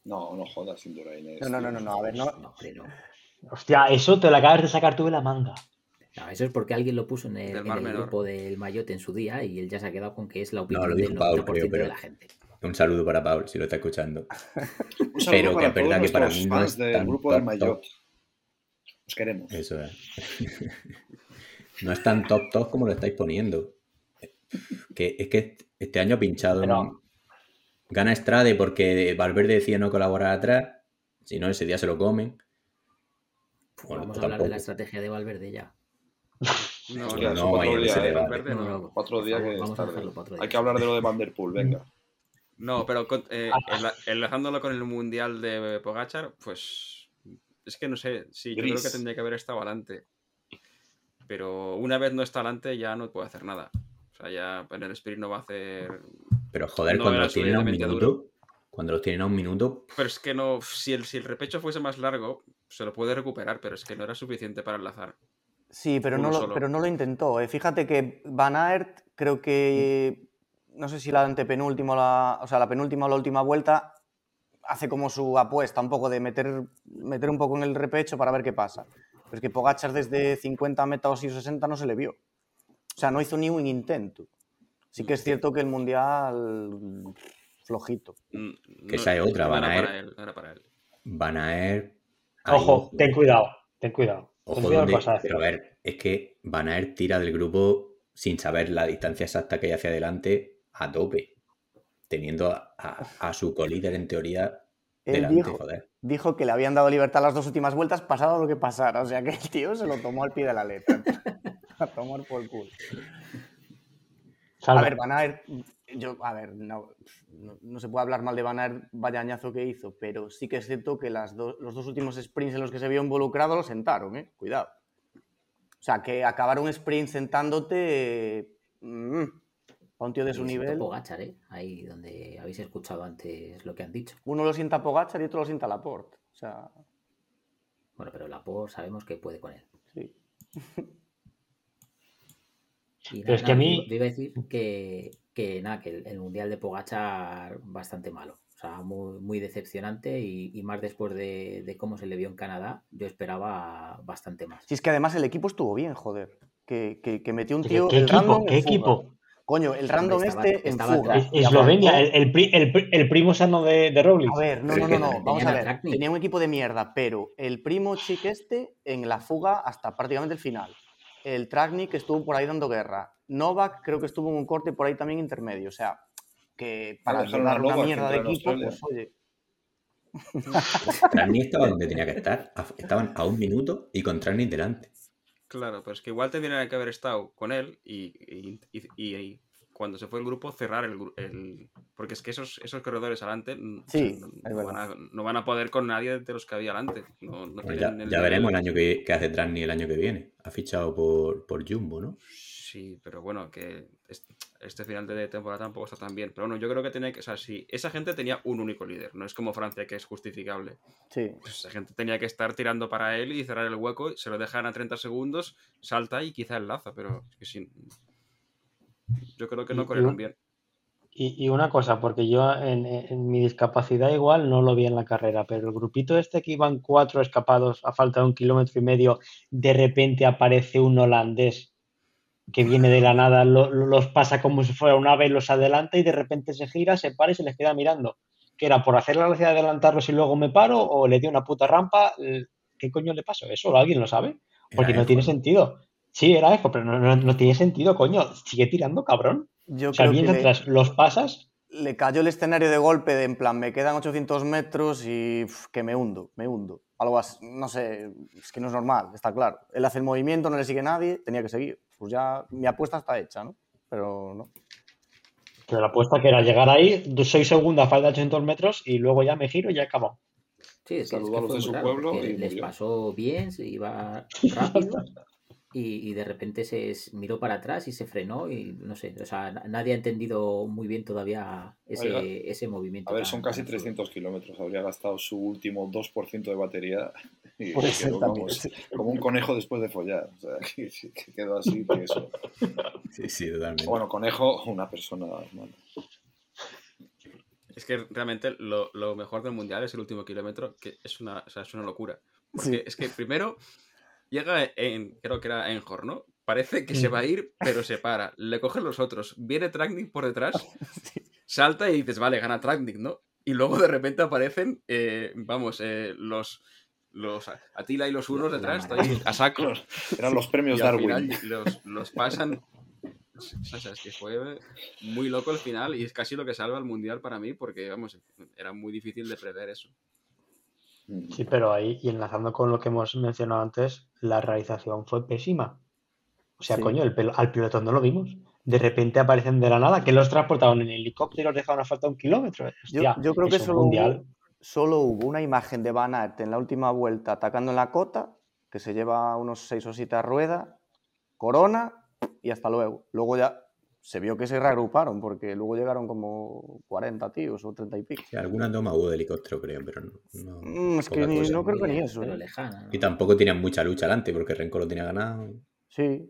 Speaker 7: No, no jodas, Indurain.
Speaker 6: No, no, no, no, A ver, no. no,
Speaker 3: Hostia, eso te lo acabas de sacar tú de la manga.
Speaker 4: No, eso es porque alguien lo puso en el, grupo del Mayotte en su día y él ya se ha quedado con que es la opinión del 90% de la gente.
Speaker 2: Un saludo para Paul, si lo está escuchando.
Speaker 7: Un saludo pero que es verdad que para mí no es del grupo del Mayotte. Os queremos.
Speaker 2: Eso es. no es tan top top como lo estáis poniendo. Que es que este año ha pinchado. Gana Estrade porque Valverde decía no colaborar atrás. Si no, ese día se lo comen.
Speaker 4: Vamos a hablar de la estrategia de Valverde ya.
Speaker 7: No, no, no, cuatro, días, eh, cuatro días que es tarde. Hay que hablar de lo de Vanderpool, venga.
Speaker 5: No, pero eh, ah. enlazándolo con el Mundial de Pogachar, pues es que no sé, sí, yo creo que tendría que haber estado adelante. Pero una vez no está adelante ya no puede hacer nada. O sea, ya en el sprint no va a hacer...
Speaker 2: Pero joder, cuando los tienen a un minuto... Cuando los tienen a un minuto...
Speaker 5: Pero es que no, si el, si el repecho fuese más largo, se lo puede recuperar, pero es que no era suficiente para enlazar.
Speaker 6: Sí, pero, no lo, pero no lo intentó. ¿eh? Fíjate que Van Aert creo que no sé si la antepenúltima, la, o sea, la penúltima o la última vuelta, hace como su apuesta un poco de meter, meter un poco en el repecho para ver qué pasa. Pero es que Pogachar desde 50 metros y 60 no se le vio. O sea, no hizo ni un intento. Sí que es cierto que el Mundial flojito.
Speaker 2: Mm, que esa es otra, Van Aert. Van Aert.
Speaker 3: Ojo, ten cuidado, ten cuidado.
Speaker 2: Ojo, pero a ver, es que Van Aert tira del grupo sin saber la distancia exacta que hay hacia adelante a tope, teniendo a, su colíder en teoría delante,
Speaker 6: dijo, joder. Dijo que le habían dado libertad las dos últimas vueltas, pasado lo que pasara. O sea que el tío se lo tomó al pie de la letra. a tomar por culo. A ver, Van Aert, yo, a ver, no, no, se puede hablar mal de Van Aert, vaya añazo que hizo, pero sí que es cierto que las los dos últimos sprints en los que se vio involucrado lo sentaron, ¿eh? Cuidado. O sea, que acabar un sprint sentándote... Mm, un tío de su nivel.
Speaker 4: Pogachar, ¿eh? Ahí donde habéis escuchado antes lo que han dicho.
Speaker 6: Uno lo sienta Pogachar y otro lo sienta Laporte. O sea.
Speaker 4: Bueno, pero Laporte sabemos que puede con él. Sí. es que a mí. iba a decir que, que nada, que el, mundial de Pogachar bastante malo. O sea, muy, muy decepcionante y, más después de, cómo se le vio en Canadá, yo esperaba bastante más.
Speaker 6: Sí, es que además el equipo estuvo bien, joder. Que, que, metió un tío.
Speaker 3: ¿Qué, equipo? ¿Qué equipo?
Speaker 6: Coño, el random este en fuga.
Speaker 3: Eslovenia, el, el, el, primo sano de, de Roglic.
Speaker 6: A ver, no, no, no, no. Vamos a ver. Tenía un equipo de mierda, pero el primo chic este en la fuga hasta prácticamente el final. El Traknik estuvo por ahí dando guerra. Novak creo que estuvo en un corte por ahí también intermedio. O sea, que para dar una mierda de equipo, pues oye.
Speaker 2: Traknik estaba donde tenía que estar. Estaban a un minuto y con Traknik delante.
Speaker 5: Claro, pero es que igual tendrían que haber estado con él y, y, cuando se fue el grupo cerrar el, el... porque es que esos, esos corredores adelante no, van a, poder con nadie de los que había adelante.
Speaker 2: Pues ya, veremos el año que, hace Trasni el año que viene. Ha fichado por, por Jumbo, ¿no?
Speaker 5: Sí, pero bueno, que este final de temporada tampoco está tan bien. Pero bueno, yo creo que tiene que. O sea, si esa gente tenía un único líder, no es como Francia que es justificable.
Speaker 6: Sí.
Speaker 5: Pues esa gente tenía que estar tirando para él y cerrar el hueco, se lo dejan a 30 segundos, salta y quizá enlaza, pero es que sí. Yo creo que no corrieron bien.
Speaker 3: Y, una cosa, porque yo en, en, mi discapacidad igual no lo vi en la carrera, pero el grupito este que iban cuatro escapados a falta de un kilómetro y medio, de repente aparece un holandés que viene de la nada, los pasa como si fuera un ave, los adelanta y de repente se gira, se para y se les queda mirando. ¿Que era por hacer la gracia de adelantarlos y luego me paro o le dio una puta rampa? ¿Qué coño le pasó? ¿Eso alguien lo sabe? Porque no tiene sentido. Sí, era eso, pero no, tiene sentido, coño. Sigue tirando, cabrón. Yo o sea, mientras los pasas.
Speaker 6: Le cayó el escenario de golpe de en plan, me quedan 800 metros y que me hundo, me hundo. Algo así, no sé, es que no es normal, está claro. Él hace el movimiento, no le sigue nadie, tenía que seguir pues ya mi apuesta está hecha, ¿no? Pero no.
Speaker 3: Pero la apuesta que era llegar ahí, soy segunda, falta 800 metros y luego ya me giro y ya acabo.
Speaker 4: Sí, es que, de su pueblo y les pasó bien, se iba rápido y, de repente se miró para atrás y se frenó y no sé, o sea, nadie ha entendido muy bien todavía ese, ese movimiento.
Speaker 7: A ver, son casi 300 kilómetros, habría gastado su último 2% de batería y como un conejo después de follar, o sea, que, quedó así que eso.
Speaker 2: Sí, sí, totalmente.
Speaker 7: Bueno, conejo, una persona
Speaker 5: Es que realmente lo, lo, mejor del mundial es el último kilómetro, que es una, o sea, es una locura. Porque es que primero Llega en, creo que era en ¿no? Parece que se va a ir, pero se para. Le cogen los otros. Viene Tracknick por detrás, salta y dices, vale, gana Tracknick, ¿no? Y luego de repente aparecen, eh, vamos, eh, los, los Atila y los unos detrás, a saco.
Speaker 7: Eran los premios Darwin.
Speaker 5: los, los pasan. O sea, es que fue muy loco el final y es casi lo que salva el mundial para mí porque, vamos, era muy difícil de prever eso.
Speaker 3: Sí, pero ahí, y enlazando con lo que hemos mencionado antes, la realización fue pésima. O sea, coño, el al pilotón no lo vimos. De repente aparecen de la nada, que los transportaban en helicóptero y los dejaban a falta un kilómetro.
Speaker 6: yo, creo que solo hubo, solo hubo, una imagen de Van Aert en la última vuelta atacando en la cota, que se lleva unos seis o siete ruedas, corona y hasta luego. Luego ya se vio que se reagruparon porque luego llegaron como 40 tíos o 30 y pico.
Speaker 2: alguna toma hubo de helicóptero, creo, pero no.
Speaker 6: Mm, es que no creo que ni eso. ¿eh?
Speaker 2: Y tampoco tenían mucha lucha adelante porque Renko lo tenía ganado.
Speaker 6: Sí.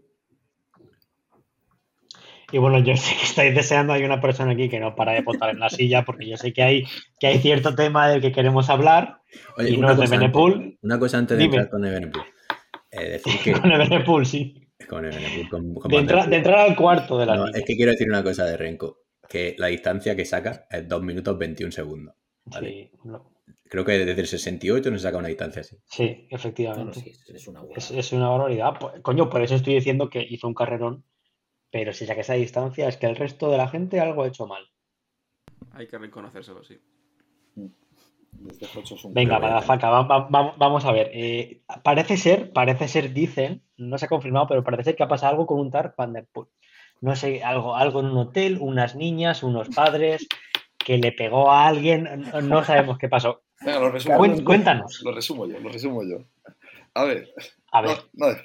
Speaker 3: Y bueno, yo sé que estáis deseando, hay una persona aquí que no para de botar en la silla porque yo sé que hay, que hay cierto tema del que queremos hablar y no es de Benepool.
Speaker 2: una cosa antes de entrar con Benepool. Eh, decir que...
Speaker 3: con Benepool, sí.
Speaker 2: Con
Speaker 3: de, entrar al cuarto de la
Speaker 2: no, Es que quiero decir una cosa de Renko, que la distancia que saca es 2 minutos 21 segundos. Creo que desde el 68 no se saca una distancia así.
Speaker 3: Sí, efectivamente. es, una es, una barbaridad. Coño, por eso estoy diciendo que hizo un carrerón, pero si saca esa distancia es que el resto de la gente algo ha hecho mal.
Speaker 5: Hay que reconocérselo, sí.
Speaker 3: Venga, para faca, vamos a ver. Eh, parece ser, parece ser, dicen, no se ha confirmado, pero parece ser que ha pasado algo con un Tark Van No sé, algo, algo en un hotel, unas niñas, unos padres, que le pegó a alguien, no, sabemos qué pasó. Cuéntanos.
Speaker 7: Lo resumo yo, lo resumo yo. A ver.
Speaker 3: A ver.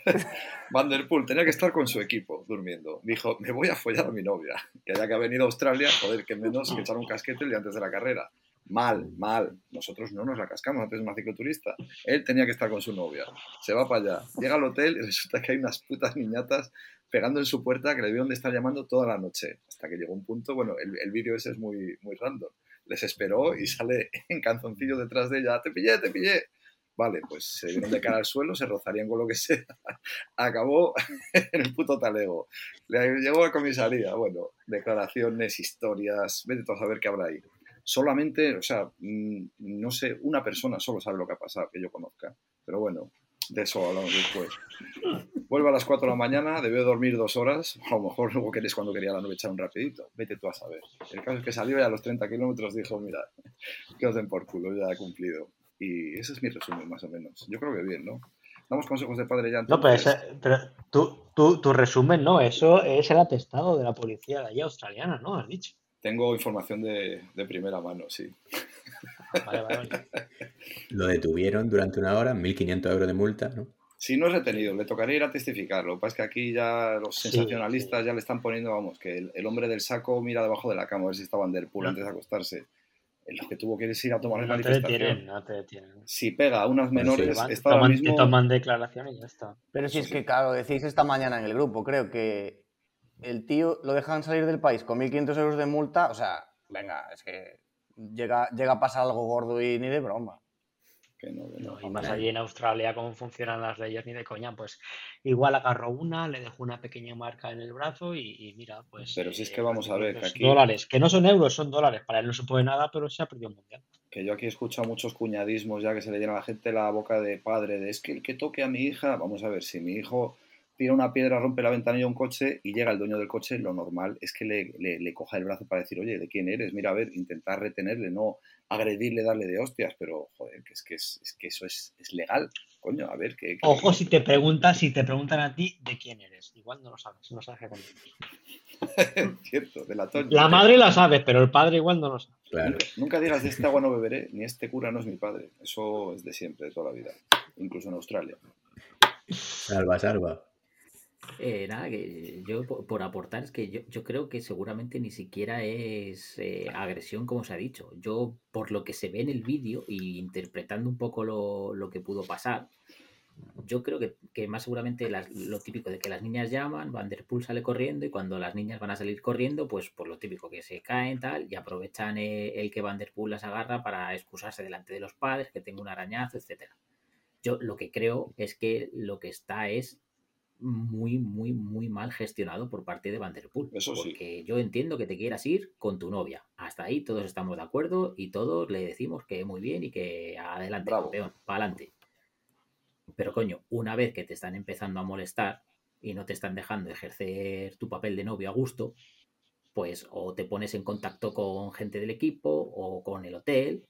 Speaker 7: Van Der Poel tenía que estar con su equipo durmiendo. Dijo, me voy a follar a mi novia. Que ya que ha venido a Australia, joder, que menos que echar un casquete el día antes de la carrera. Mal, mal. Nosotros no nos la cascamos antes de una cicloturista. Él tenía que estar con su novia. Se va para allá. Llega al hotel y resulta que hay unas putas niñatas pegando en su puerta que le vieron de estar llamando toda la noche. Hasta que llegó un punto, bueno, el, el vídeo ese es muy, muy random. Les esperó y sale en canzoncillo detrás de ella. Te pillé, te pillé. Vale, pues se vieron de cara al suelo, se rozarían con lo que sea. Acabó en el puto talego. Le llegó a comisaría. Bueno, declaraciones, historias, vete tú a saber qué habrá ahí. Solamente, o sea, mm, no sé, una persona solo sabe lo que ha pasado, que yo conozca. Pero bueno, de eso hablamos después. Vuelvo a las 4 de la mañana, debió dormir dos horas. A lo mejor luego querés cuando quería la noche echar un rapidito. Vete tú a saber. El caso es que salió y a los 30 kilómetros dijo, mira, que os den por culo, ya he cumplido. Y ese es mi resumen, más o menos. Yo creo que bien, ¿no? Damos consejos de padre ya.
Speaker 3: No, pero, pero tú, tu resumen, no, eso es el atestado de la policía de allí australiana, ¿no? Has dicho.
Speaker 7: Tengo información de, de primera mano, sí.
Speaker 2: Vale, vale, Lo detuvieron durante una hora, 1.500 euros de multa, ¿no?
Speaker 7: Si no es retenido, le tocaría ir a testificar. Lo que pasa es que aquí ya los sensacionalistas ya le están poniendo, vamos, que el, hombre del saco mira debajo de la cama a ver si está Van Der Poel antes de acostarse. En lo que tuvo que ir a tomar no manifestación. Te detienen, no te detienen. Si pega a unas menores,
Speaker 3: está toman, mismo... toman declaración y ya está.
Speaker 6: Pero si es que, claro, decís esta mañana en el grupo, creo que el tío lo dejan salir del país con 1.500 euros de multa, o sea, venga, es que llega, llega a pasar algo gordo y ni de broma.
Speaker 3: no, y más allí en Australia, cómo funcionan las leyes, ni de coña, pues igual agarró una, le dejó una pequeña marca en el brazo y, mira, pues.
Speaker 7: Pero si es que eh, vamos a ver,
Speaker 3: que aquí. Dólares, que no son euros, son dólares. Para él no se puede nada, pero se ha perdido un mundial.
Speaker 7: Que yo aquí he escuchado muchos cuñadismos ya que se le llena a la gente la boca de padre, de es que el que toque a mi hija, vamos a ver, si mi hijo tira una piedra, rompe la ventanilla de un coche y llega el dueño del coche, lo normal es que le, le, coja el brazo para decir, oye, ¿de quién eres? Mira, a ver, intentar retenerle, no agredirle, darle de hostias, pero joder, que es que, es, que eso es, legal. Coño, a ver, que...
Speaker 3: Ojo, si te preguntan, si te preguntan a ti, ¿de quién eres? Igual no lo sabes, no sabes
Speaker 7: qué Cierto, de la
Speaker 3: La madre la sabe, pero el padre igual no lo sabe.
Speaker 7: Nunca, digas de este agua no beberé, ni este cura no es mi padre. Eso es de siempre, de toda la vida. Incluso en Australia.
Speaker 2: Salva, salva.
Speaker 4: Eh, nada, que yo por, aportar es que yo, yo, creo que seguramente ni siquiera es eh, agresión como se ha dicho. Yo, por lo que se ve en el vídeo y interpretando un poco lo, lo que pudo pasar, yo creo que, que más seguramente lo típico de que las niñas llaman, Van der Poel sale corriendo y cuando las niñas van a salir corriendo, pues por lo típico que se caen tal y aprovechan eh, el, que Van der Poel las agarra para excusarse delante de los padres, que tenga un arañazo, etcétera. Yo lo que creo es que lo que está es muy, muy, muy mal gestionado por parte de Vanderpool. Eso porque yo entiendo que te quieras ir con tu novia. Hasta ahí todos estamos de acuerdo y todos le decimos que muy bien y que adelante, campeón, para adelante. Pero coño, una vez que te están empezando a molestar y no te están dejando ejercer tu papel de novio a gusto, pues o te pones en contacto con gente del equipo o con el hotel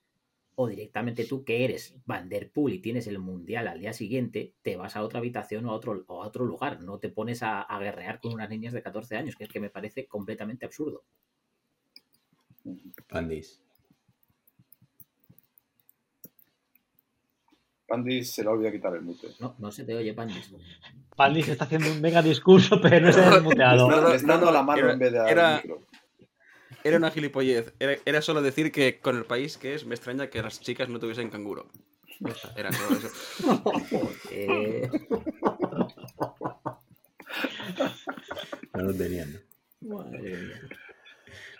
Speaker 4: o directamente tú que eres Vanderpool y tienes el mundial al día siguiente, te vas a otra habitación o a otro, o a otro lugar, no te pones a, guerrear con unas niñas de 14 años, que es que me parece completamente absurdo.
Speaker 2: Pandis.
Speaker 7: Pandis se le olvidado quitar el mute.
Speaker 4: No, no se te oye, Pandis.
Speaker 3: Pandis está haciendo un mega discurso, pero no se ha desmuteado.
Speaker 7: está dando la mano en vez de
Speaker 5: era, era una gilipollez. Era, solo decir que con el país que es, me extraña que las chicas no tuviesen canguro. Era todo eso.
Speaker 2: no lo tenían.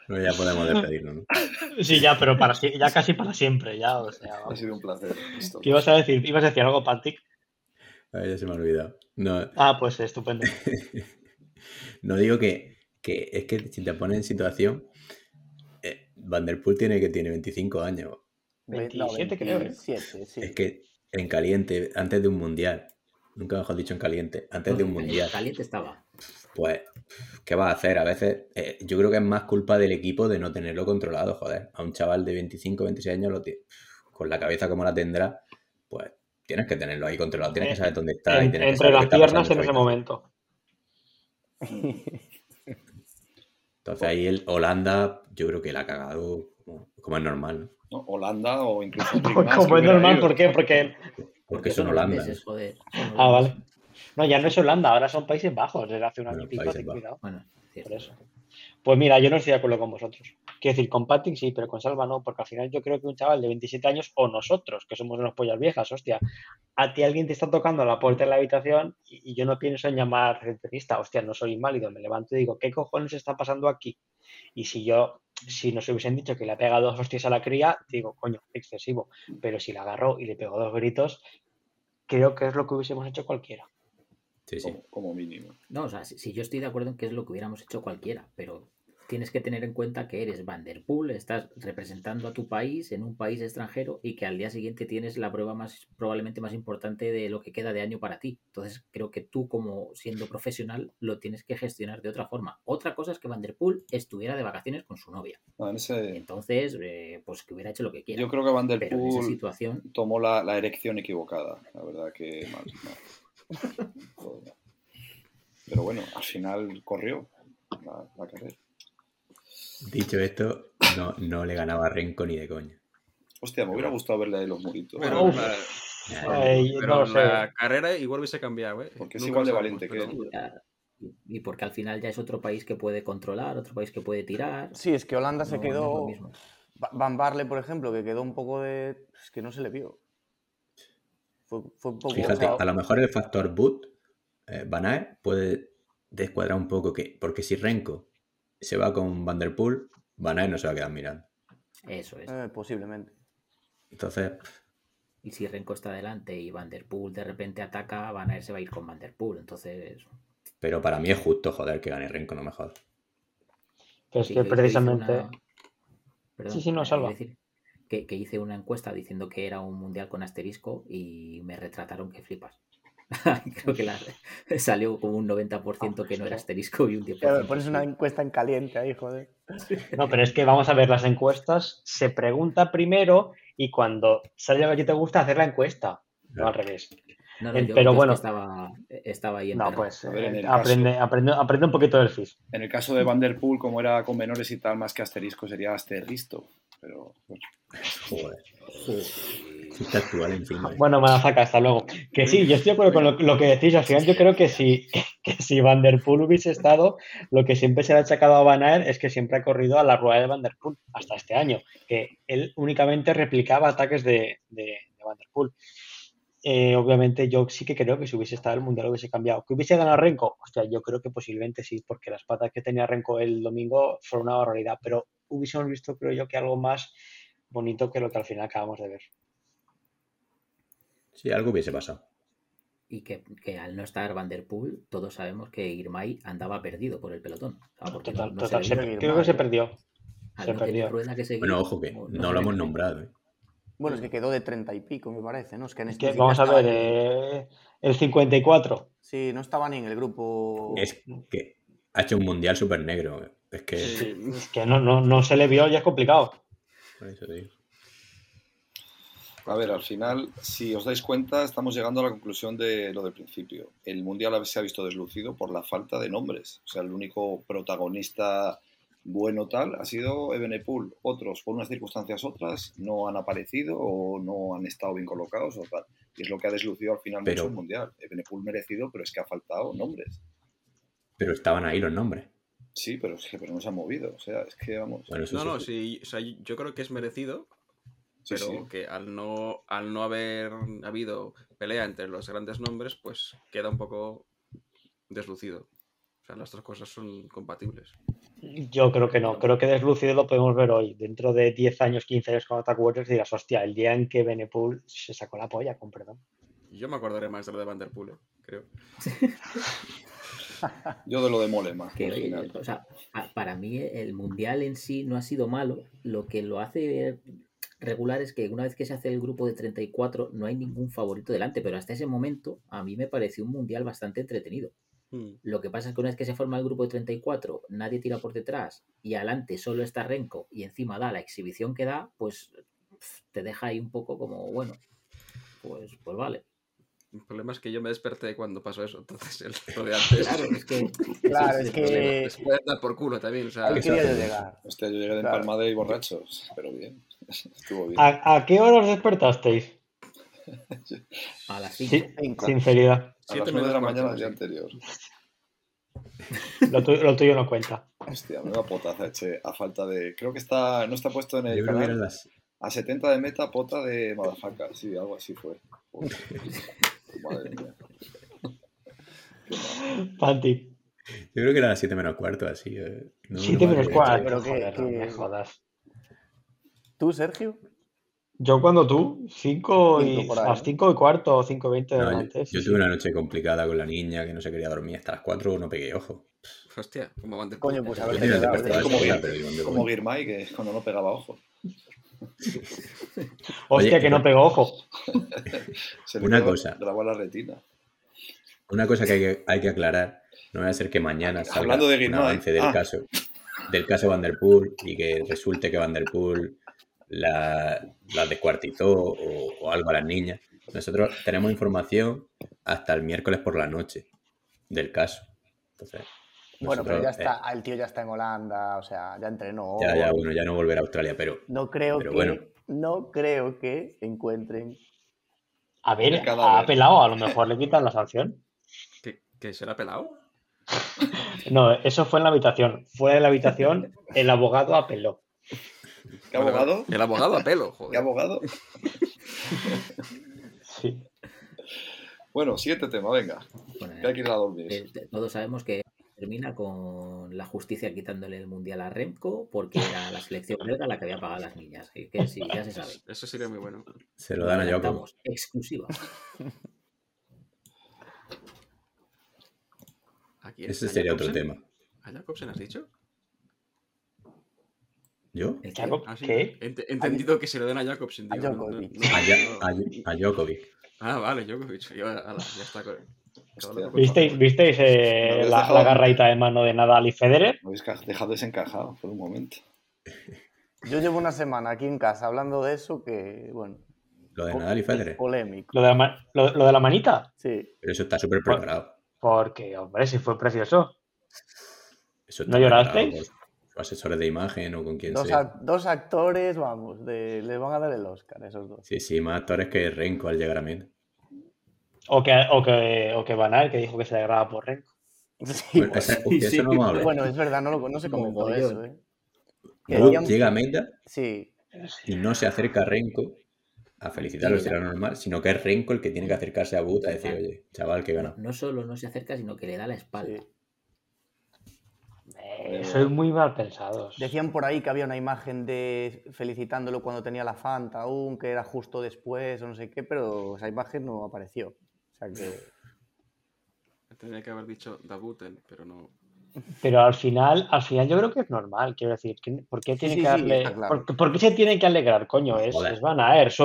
Speaker 2: ¿no? ya podemos despedirnos, ¿no?
Speaker 3: Sí, ya, pero para, ya casi para siempre. Ya, o sea,
Speaker 7: Ha sido un placer.
Speaker 3: ¿Qué ibas a decir? ¿Ibas a decir algo, Pantic?
Speaker 2: ya se me ha olvidado. No.
Speaker 3: Ah, pues estupendo.
Speaker 2: no digo que, que es que si te pones en situación, Vanderpool tiene que tiene 25 años.
Speaker 3: 27 creo. sí.
Speaker 2: Es que en caliente, antes de un mundial. Nunca mejor dicho en caliente, antes de un mundial.
Speaker 4: Caliente estaba.
Speaker 2: Pues, ¿qué va a hacer? A veces, eh, yo creo que es más culpa del equipo de no tenerlo controlado, joder. A un chaval de 25, 26 años, lo con la cabeza como la tendrá, pues tienes que tenerlo ahí controlado, tienes que saber dónde está.
Speaker 3: entre las piernas en ese momento.
Speaker 2: Entonces ahí el Holanda, yo creo que la ha cagado como, es normal.
Speaker 7: ¿no? Holanda o incluso.
Speaker 3: como es normal, ¿por qué? Porque,
Speaker 2: porque son Holanda.
Speaker 3: Ah, vale. No, ya no es Holanda, ahora son Países Bajos, desde hace un año y pico, cuidado. Bueno, por eso. Pues mira, yo no estoy de acuerdo con vosotros. Quiero decir, con Patrick sí, pero con Salva no, porque al final yo creo que un chaval de 27 años, o nosotros, que somos unas pollas viejas, hostia, a ti alguien te está tocando la puerta de la habitación y, yo no pienso en llamar recepcionista, hostia, no soy inválido, me levanto y digo, ¿qué cojones está pasando aquí? Y si yo si nos hubiesen dicho que le ha pegado dos hostias a la cría, digo, coño, excesivo. Pero si la agarró y le pegó dos gritos, creo que es lo que hubiésemos hecho cualquiera.
Speaker 7: Sí, sí. Como, mínimo.
Speaker 4: No, o sea, si, yo estoy de acuerdo en que es lo que hubiéramos hecho cualquiera, pero tienes que tener en cuenta que eres Vanderpool, estás representando a tu país en un país extranjero y que al día siguiente tienes la prueba más probablemente más importante de lo que queda de año para ti. Entonces creo que tú como siendo profesional lo tienes que gestionar de otra forma. Otra cosa es que Vanderpool estuviera de vacaciones con su novia. Entonces, eh, pues que hubiera hecho lo que quiera.
Speaker 7: Yo creo que Vanderpool situación... tomó la, erección equivocada. La verdad que Pero bueno, al final corrió la carrera.
Speaker 2: Dicho esto, no, no le ganaba a Renko ni de coña.
Speaker 7: Hostia, me hubiera gustado verle ahí los muritos.
Speaker 5: Pero, la, carrera igual hubiese cambiado, ¿eh?
Speaker 7: Porque es igual de valiente que él.
Speaker 4: Y porque al final ya es otro país que puede controlar, otro país que puede tirar.
Speaker 6: Sí, es que Holanda se quedó. Van Barle, por ejemplo, que quedó un poco de. Es que no se le vio.
Speaker 2: Fue, un poco. Fíjate, a lo mejor el factor boot, eh, Van puede descuadrar un poco que. Porque si Renko se va con Vanderpool, Van Aert no se va a quedar mirando.
Speaker 4: Eso es.
Speaker 6: Eh, posiblemente.
Speaker 2: Entonces.
Speaker 4: Y si Renko está adelante y Vanderpool de repente ataca, Van Aert se va a ir con Vanderpool. Entonces.
Speaker 2: Pero para mí es justo, joder, que gane Renko, no mejor.
Speaker 3: Pero es que precisamente. sí, sí, no salva.
Speaker 4: Decir que, que hice una encuesta diciendo que era un mundial con asterisco y me retrataron que flipas. Creo que la, salió como un 90% que no era asterisco y un 10%.
Speaker 6: pones una encuesta en caliente ahí, joder.
Speaker 3: No, pero es que vamos a ver las encuestas. Se pregunta primero y cuando sale lo que te gusta, hacer la encuesta. No al revés. pero bueno,
Speaker 4: estaba, estaba ahí.
Speaker 3: No, pues eh, aprende, aprende, aprende, un poquito del FIS.
Speaker 7: En el caso de Vanderpool, como era con menores y tal, más que asterisco, sería asterristo. Pero. Joder.
Speaker 3: Bueno, Madafaka, hasta luego. Que sí, yo estoy de acuerdo con lo, que decís. Al final, yo creo que si, que, si Van Der Poel hubiese estado, lo que siempre se le ha achacado a Van Aert es que siempre ha corrido a la rueda de Van Der Poel hasta este año. Que él únicamente replicaba ataques de, de, Van Der Poel. Eh, obviamente, yo sí que creo que si hubiese estado el mundial hubiese cambiado. ¿Que hubiese ganado Renko? Hostia, yo creo que posiblemente sí, porque las patas que tenía Renko el domingo fueron una barbaridad. Pero hubiésemos visto, creo yo, que algo más bonito que lo que al final acabamos de ver.
Speaker 2: Sí, algo hubiese pasado.
Speaker 4: Y que, al no estar Van Der Poel, todos sabemos que Irmay andaba perdido por el pelotón.
Speaker 3: total, total, creo que se perdió. Se perdió.
Speaker 2: bueno, ojo que no, lo hemos nombrado. ¿eh?
Speaker 6: Bueno, es que quedó de 30 y pico, me parece, ¿no? Es que, en
Speaker 3: este vamos a ver, eh, el 54.
Speaker 6: Sí, no estaba ni en el grupo.
Speaker 2: Es que ha hecho un mundial súper negro. Es que,
Speaker 3: es que no, no, no se le vio y es complicado.
Speaker 7: A ver, al final, si os dais cuenta, estamos llegando a la conclusión de lo del principio. El Mundial se ha visto deslucido por la falta de nombres. O sea, el único protagonista bueno tal ha sido Ebenepool. Otros, por unas circunstancias otras, no han aparecido o no han estado bien colocados o tal. Y es lo que ha deslucido al final mucho el Mundial. Ebenepool merecido, pero es que ha faltado nombres.
Speaker 2: Pero estaban ahí los nombres.
Speaker 7: Sí, pero, es que, pero no se han movido. O sea, es que vamos.
Speaker 5: no, no, sí, o sea, yo creo que es merecido, pero que al no, al no haber habido pelea entre los grandes nombres, pues queda un poco deslucido. O sea, las dos cosas son compatibles.
Speaker 3: Yo creo que no, creo que deslucido lo podemos ver hoy. Dentro de 10 años, 15 años con Attack Warriors dirás, hostia, el día en que Benepool se sacó la polla, con perdón.
Speaker 5: Yo me acordaré más de lo de Vanderpool, ¿eh? creo.
Speaker 7: Yo de lo de Mole más.
Speaker 4: o sea, para mí el mundial en sí no ha sido malo. Lo que lo hace regular es que una vez que se hace el grupo de 34 no hay ningún favorito delante, pero hasta ese momento a mí me pareció un mundial bastante entretenido. Hmm. Lo que pasa es que una vez que se forma el grupo de 34, nadie tira por detrás y adelante solo está Renko y encima da la exhibición que da, pues te deja ahí un poco como, bueno, pues, pues vale.
Speaker 5: El problema es que yo me desperté cuando pasó eso, entonces el resto de antes.
Speaker 4: Claro, es que.
Speaker 6: claro, es que.
Speaker 5: Se puede dar por culo también. O sea,
Speaker 6: llegar.
Speaker 7: Hostia, yo llegué de empalmada y borrachos, pero bien. Estuvo bien.
Speaker 3: ¿A, qué hora os despertasteis?
Speaker 4: A las 5.
Speaker 3: sinceridad.
Speaker 7: A las 9 de la mañana del día anterior.
Speaker 3: Lo, lo, tuyo no cuenta.
Speaker 7: Hostia, me da potaza, eche, a falta de. Creo que está no está puesto en el canal. A 70 de meta, pota de Madafaka. Sí, algo así fue. Madre mía.
Speaker 3: Panti.
Speaker 2: Yo creo que era las 7 menos cuarto, así.
Speaker 3: 7 menos cuarto, pero que, me jodas.
Speaker 6: ¿Tú, Sergio?
Speaker 3: Yo cuando tú, 5 y a las 5 y cuarto o 5 y 20 de
Speaker 2: no, Yo, yo tuve una noche complicada con la niña que no se quería dormir hasta las 4 no pegué ojo.
Speaker 5: Hostia, como Van
Speaker 6: Coño, pues a ver,
Speaker 7: como, como Girmay, que cuando no pegaba ojo.
Speaker 3: Hostia, que no pegó ojo.
Speaker 2: una cosa.
Speaker 7: Grabó la retina.
Speaker 2: Una cosa que hay que, aclarar. No va a ser que mañana salga de un avance del ah. caso del caso Vanderpool y que resulte que Vanderpool la, la descuartizó o, algo a las niñas. Nosotros tenemos información hasta el miércoles por la noche del caso.
Speaker 6: Bueno, pero ya está, eh, el tío ya está en Holanda, o sea, ya entrenó.
Speaker 2: Ya, ya, bueno, ya no volverá a Australia, pero.
Speaker 6: No creo que. No creo que encuentren.
Speaker 3: A ver, ha pelado, a lo mejor le quitan la sanción.
Speaker 5: ¿Que, se ha pelado?
Speaker 3: No, eso fue en la habitación. Fue en la habitación, el abogado apeló.
Speaker 7: ¿Qué abogado?
Speaker 5: El abogado a pelo, joder.
Speaker 7: ¿Qué abogado?
Speaker 3: sí.
Speaker 7: Bueno, siguiente tema, venga. que hay que ir a dormir.
Speaker 4: Eh, todos sabemos que termina con la justicia quitándole el mundial a Remco porque era la selección belga la que había pagado a las niñas. que sí, ya se sabe.
Speaker 5: Eso sería muy bueno.
Speaker 2: Se lo dan a Jacob.
Speaker 4: Exclusiva.
Speaker 2: Ese sería otro tema.
Speaker 5: ¿A Jacobsen has dicho?
Speaker 2: ¿Yo?
Speaker 5: Ah, ¿Qué? He entendido que se lo den a Jacobsen.
Speaker 6: A Djokovic.
Speaker 2: a, Djokovic.
Speaker 5: Ah, vale, Djokovic. ya está.
Speaker 3: ¿Visteis, ¿visteis eh, la, la, garraita de mano de Nadal y Federer?
Speaker 7: Lo habéis dejado desencajado por un momento.
Speaker 6: Yo llevo una semana aquí en casa hablando de eso que, bueno...
Speaker 2: Lo de Nadal y Federer.
Speaker 6: Polémico.
Speaker 3: ¿Lo de, la, lo, de la manita?
Speaker 6: Sí.
Speaker 2: Pero eso está súper preparado.
Speaker 3: Porque, hombre, si fue precioso. ¿No llorasteis?
Speaker 2: asesores de imagen o con quien
Speaker 6: dos
Speaker 2: sea.
Speaker 6: dos actores, vamos, de, les van a dar el Oscar, esos dos.
Speaker 2: Sí, sí, más actores que Renko al llegar a mí.
Speaker 3: O que, o que, o que Van que dijo que se graba por Renko.
Speaker 6: Sí, bueno,
Speaker 2: eso no me
Speaker 6: bueno, es verdad, no, lo, no se comentó eso. ¿eh?
Speaker 2: llega a Menda
Speaker 6: sí.
Speaker 2: y no se acerca a Renko a felicitarlo, será normal, sino que es Renko el que tiene que acercarse a But a decir, oye, chaval, que gana.
Speaker 4: No solo no se acerca, sino que le da la espalda.
Speaker 3: Eh, soy muy mal pensados.
Speaker 6: Decían por ahí que había una imagen de felicitándolo cuando tenía la Fanta aún, que era justo después o no sé qué, pero esa imagen no apareció. Sea que.
Speaker 5: Tendría que haber dicho Dabuten, pero no.
Speaker 3: Pero al final, al final yo creo que es normal, quiero decir, ¿por qué tiene que darle, ¿por, qué se tiene que alegrar, coño? Es, es Van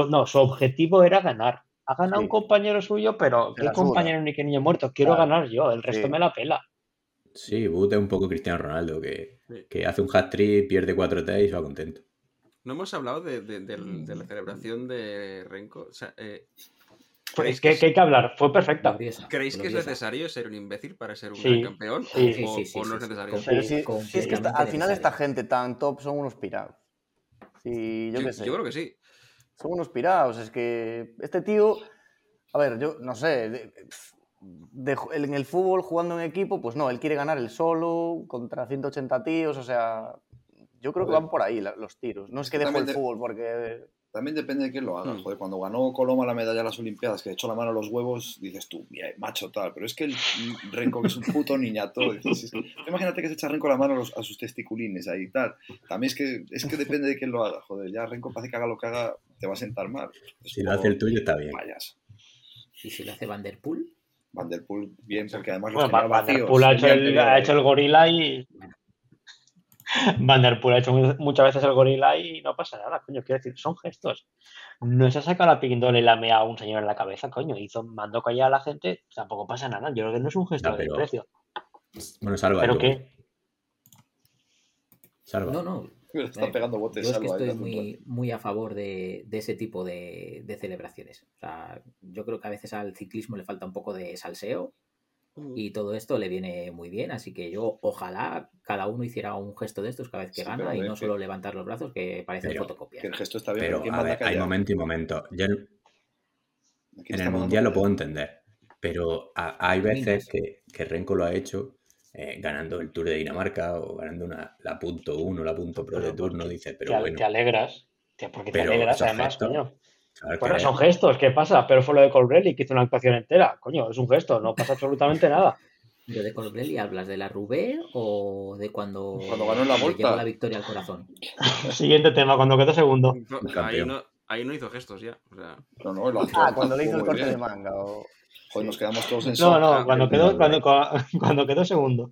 Speaker 3: no, su objetivo era ganar. Ha ganado un compañero suyo, pero ¿qué compañero ni qué niño muerto? Quiero ganar yo, el resto me la pela.
Speaker 2: Sí, Boot es un poco Cristiano Ronaldo, que, hace un hat-trick, pierde 4 T y se va contento.
Speaker 5: No hemos hablado de, la celebración de Renko. O sea,
Speaker 3: eh, pues que, hay que hablar, fue perfecta.
Speaker 5: ¿Creéis que es necesario ser un imbécil para ser un gran campeón? Sí, o, sí, no es necesario?
Speaker 6: si, es que al final esta gente tan top son unos pirados. Sí, yo, qué sé.
Speaker 5: Yo creo que sí.
Speaker 6: Son unos pirados. Es que este tío. A ver, yo no sé en el fútbol jugando en equipo, pues no, él quiere ganar el solo contra 180 tíos, o sea, yo creo que van por ahí los tiros. No es que dejo el fútbol porque...
Speaker 7: También depende de quién lo haga. Mm. Joder, cuando ganó Coloma la medalla a las Olimpiadas, que echó la mano a los huevos, dices tú, mira, macho tal. Pero es que el Renko, que es un puto niñato, imagínate que se echa Renko la mano a, sus testiculines ahí y tal. También es que, es que depende de quién lo haga. Joder, ya Renko parece que haga lo que haga, te va a sentar mal.
Speaker 2: si lo hace el tuyo, está bien.
Speaker 7: Vayas.
Speaker 4: ¿Y si lo hace Vanderpool?
Speaker 7: Vanderpool bien, porque además
Speaker 3: bueno, Vanderpool ha hecho, el, ha hecho el gorila y. Vanderpool ha hecho muchas veces el gorila y no pasa nada, coño. Quiero decir, son gestos. No se ha sacado la pindola y la mea a un señor en la cabeza, coño. Hizo, mandó callar a la gente, tampoco pasa nada. Yo creo que no es un gesto de precio.
Speaker 2: Bueno, salva.
Speaker 3: ¿Pero qué?
Speaker 4: Salva. No, no.
Speaker 7: Está pegando botes,
Speaker 4: yo es que estoy muy, muy a favor de, ese tipo de, celebraciones. O sea, yo creo que a veces al ciclismo le falta un poco de salseo. Y todo esto le viene muy bien. Así que yo ojalá cada uno hiciera un gesto de estos cada vez que gana y no solo levantar los brazos que parece fotocopia.
Speaker 7: el gesto está bien.
Speaker 2: Pero, hay momento y momento. en, el Mundial lo puedo entender. Pero hay veces que, que Renko lo ha hecho eh, ganando el Tour de Dinamarca o ganando una, la punto uno, la punto pro de turno, dice, pero
Speaker 3: te,
Speaker 2: bueno.
Speaker 3: Te alegras, porque te alegras además, coño. Bueno, son gestos, ¿qué pasa? Pero fue lo de Colbrelli que hizo una actuación entera. Coño, es un gesto, no pasa absolutamente nada.
Speaker 4: ¿Pero de Colbrelli hablas de la Rubé o de cuando,
Speaker 7: cuando ganó la vuelta?
Speaker 4: la victoria al corazón?
Speaker 3: Siguiente tema, cuando quedó segundo.
Speaker 5: ahí, no, ahí, no, hizo gestos ya. O sea...
Speaker 6: No, no, lo ah, cuando le hizo el corte de manga. O...
Speaker 7: Joder, nos quedamos todos en
Speaker 3: No, no, cuando quedó, cuando, cuando quedó segundo.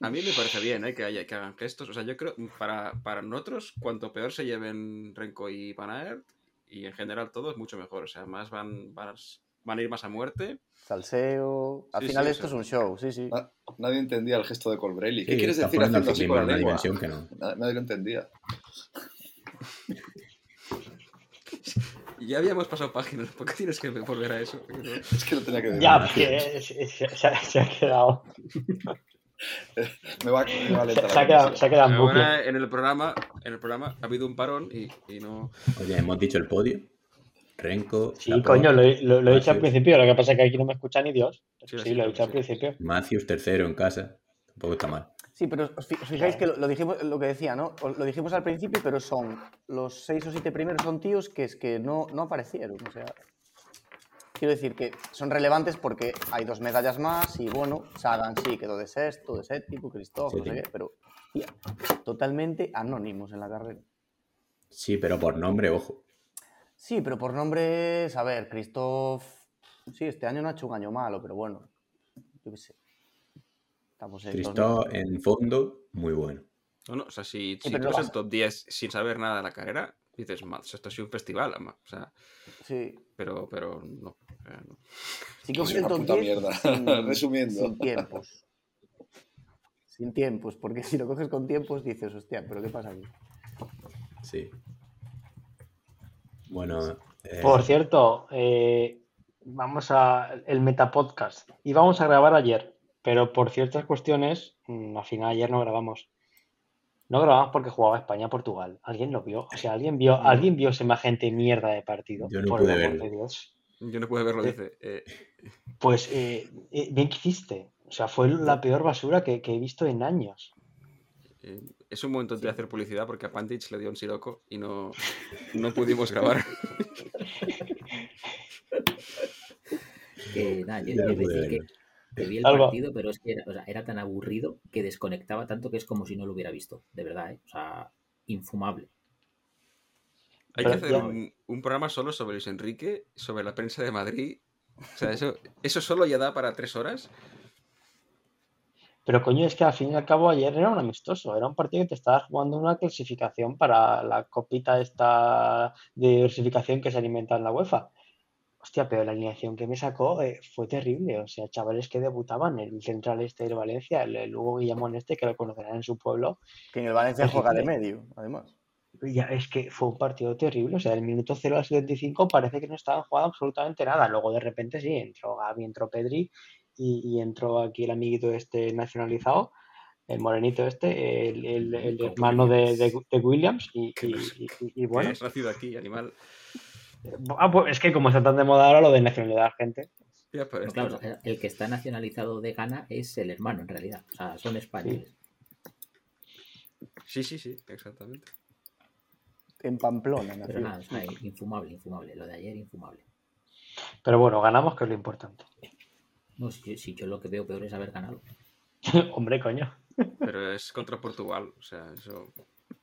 Speaker 5: A mí me parece bien ¿eh? que, haya, que hagan gestos. O sea, yo creo, para, para nosotros, cuanto peor se lleven Renko y Panaert, y en general todo es mucho mejor. O sea, más van, van, van a ir más a muerte
Speaker 6: salseo. Al final esto es un show, sí, sí.
Speaker 7: Nadie entendía el gesto de Colbrelli. ¿Qué quieres decir haciendo así con la lengua? Que no. Nadie lo entendía.
Speaker 5: Ya habíamos pasado páginas, ¿por qué tienes que volver a eso?
Speaker 7: Es que lo tenía que decir.
Speaker 3: Ya, porque se, ha quedado.
Speaker 7: me va, me va a se,
Speaker 3: ha quedado, se ha quedado en
Speaker 5: Ahora, en el programa, en el programa ha habido un parón y, y no.
Speaker 2: Oye, hemos dicho el podio. Renko.
Speaker 3: Sí, coño, lo, he dicho al principio. Lo que pasa es que aquí no me escucha ni Dios. Sí, lo he dicho al principio.
Speaker 2: Matthews tercero en casa. Tampoco está mal.
Speaker 6: Sí, pero os fijáis que lo, dijimos, lo que decía, ¿no? Lo dijimos al principio, pero son los seis o siete primeros son tíos que es que no, no aparecieron. O sea, quiero decir que son relevantes porque hay dos medallas más y bueno, Sagan sí quedó de sexto, de séptimo, Cristóbal, no sé qué, pero totalmente anónimos en la carrera.
Speaker 2: Sí, pero por nombre, ojo.
Speaker 6: Sí, pero por nombres, a ver, Christoph, sí, este año no ha hecho un año malo, pero bueno, yo qué sé.
Speaker 2: Estamos en Christoph en fondo, muy bueno.
Speaker 5: No, no, o sea, si, si tú el top 10 sin saber nada de la carrera, dices, esto ha sido un festival, o sea,
Speaker 6: sí.
Speaker 5: pero, pero no. no.
Speaker 6: Si coges el top 10 mierda. Sin, resumiendo. Sin tiempos. Sin tiempos, porque si lo coges con tiempos dices, hostia, pero ¿qué pasa aquí?
Speaker 2: Sí. Bueno.
Speaker 3: Eh, por cierto, eh, vamos a el Metapodcast. Y vamos a grabar ayer, pero por ciertas cuestiones, mm, al final ayer no grabamos. No grabamos porque jugaba España-Portugal. ¿Alguien lo vio? O sea, ¿alguien vio, ¿alguien vio semejante mierda de partido?
Speaker 2: Yo no por pude verlo.
Speaker 5: Yo no pude verlo, eh,
Speaker 3: dice. Pues bien que hiciste. O sea, fue la peor basura que he visto en años.
Speaker 5: Eh, es un momento de hacer publicidad porque a Pantich le dio un siroco y no, no pudimos grabar.
Speaker 4: nada, yo, que, vi el partido, pero es que era, o sea, era, tan aburrido que desconectaba tanto que es como si no lo hubiera visto, de verdad, ¿eh? o sea, infumable.
Speaker 5: Hay que hacer un, un, programa solo sobre Luis Enrique, sobre la prensa de Madrid. O sea, eso, eso solo ya da para tres horas.
Speaker 3: Pero coño, es que al fin y al cabo ayer era un amistoso, era un partido que te estabas jugando una clasificación para la copita esta de diversificación que se alimenta en la UEFA. Hostia, pero la alineación que me sacó eh, fue terrible. O sea, chavales que debutaban, el central este de Valencia, el, Hugo Guillamón este, que lo conocerán en su pueblo.
Speaker 6: Que en el Valencia juega de medio, además.
Speaker 3: Ya, es que fue un partido terrible. O sea, del minuto 0 al 75 parece que no estaban jugando absolutamente nada. Luego de repente sí, entró Gaby, entró Pedri y, entró aquí el amiguito este nacionalizado, el morenito este, el, el, hermano de, de, Williams, y, y, bueno.
Speaker 5: Es nacido aquí, animal.
Speaker 3: Ah, pues es que como está tan de moda ahora lo de nacionalidad gente.
Speaker 4: Pues claro, el que está nacionalizado de Ghana es el hermano en realidad. O sea, son españoles.
Speaker 5: Sí, sí, sí, exactamente.
Speaker 6: En Pamplona,
Speaker 4: Pero nada, infumable, infumable. Lo de ayer, infumable.
Speaker 3: Pero bueno, ganamos, que es lo importante.
Speaker 4: No, si, yo lo que veo peor es haber ganado.
Speaker 3: Hombre, coño.
Speaker 5: Pero es contra Portugal, o sea, eso.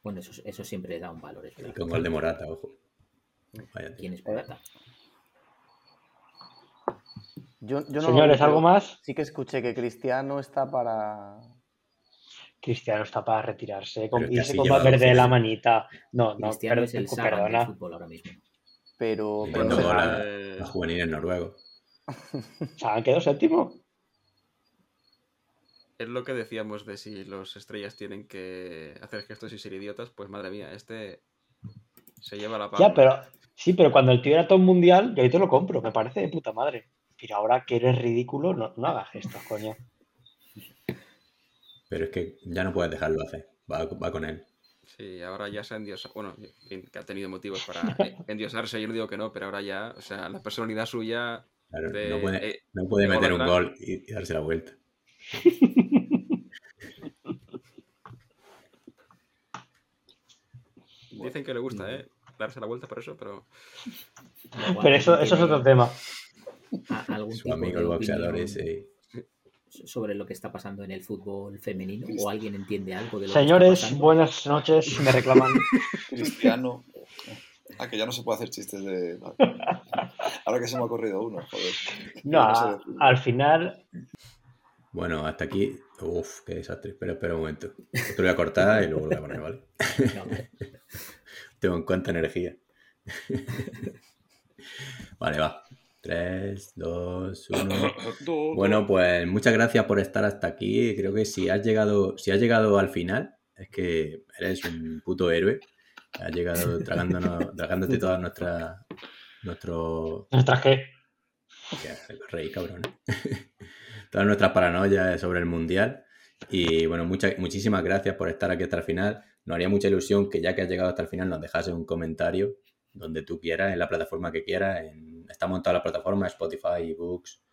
Speaker 4: Bueno, eso, eso siempre da un valor.
Speaker 2: Y con gol de Morata, ojo.
Speaker 4: ¿Quién es Morata?
Speaker 6: Yo, yo
Speaker 3: no Señores, ¿algo más?
Speaker 6: Sí que escuché que Cristiano está para.
Speaker 3: Cristiano está para retirarse y se con de la manita. No, no,
Speaker 4: Cristiano es el perdona. fútbol ahora mismo.
Speaker 6: Pero.
Speaker 2: pero la, la juvenil en noruego.
Speaker 3: ¿Se han quedado séptimo?
Speaker 5: Es lo que decíamos de si los estrellas tienen que hacer gestos y ser idiotas, pues madre mía, este se lleva la palma.
Speaker 3: Ya, pero sí, pero cuando el tío era todo mundial, yo ahí te lo compro, me parece de puta madre. Pero ahora que eres ridículo, no, no hagas gestos, coño.
Speaker 2: Pero es que ya no puedes dejarlo hacer, va, va con él.
Speaker 5: Sí, ahora ya se ha endiosado, bueno, que ha tenido motivos para endiosarse, yo no digo que no, pero ahora ya, o sea, la personalidad suya
Speaker 2: no puede, eh, no puede meter un gol y, darse la vuelta.
Speaker 5: Dicen que le gusta, ¿eh? Darse la vuelta por eso, pero.
Speaker 3: Pero eso, eso es otro tema.
Speaker 2: Su amigo el boxeador ese.
Speaker 4: sobre lo que está pasando en el fútbol femenino? ¿O alguien entiende algo de lo
Speaker 3: Señores,
Speaker 4: que está
Speaker 3: buenas noches, me reclaman.
Speaker 7: Cristiano. Ah, que ya no se puede hacer chistes de. Ahora que se me ha corrido uno, joder.
Speaker 3: No, al final.
Speaker 2: Bueno, hasta aquí. Uf, qué desastre. Espera, espera un momento. Esto lo voy a cortar y luego lo voy a poner, ¿vale? Tengo en cuenta energía. vale, va. 3, 2, 1. Bueno, pues muchas gracias por estar hasta aquí. Creo que si has llegado, si has llegado al final, es que eres un puto héroe. Has llegado tragándonos, tragándote todas nuestras. Nuestro...
Speaker 3: ¿Nuestras qué?
Speaker 2: Rey, cabrón. todas nuestras paranoias sobre el mundial. Y bueno, muchas, muchísimas gracias por estar aquí hasta el final. Nos haría mucha ilusión que ya que has llegado hasta el final nos dejases un comentario donde tú quieras, en la plataforma que quieras, en estamos en todas las plataformas, Spotify, eBooks,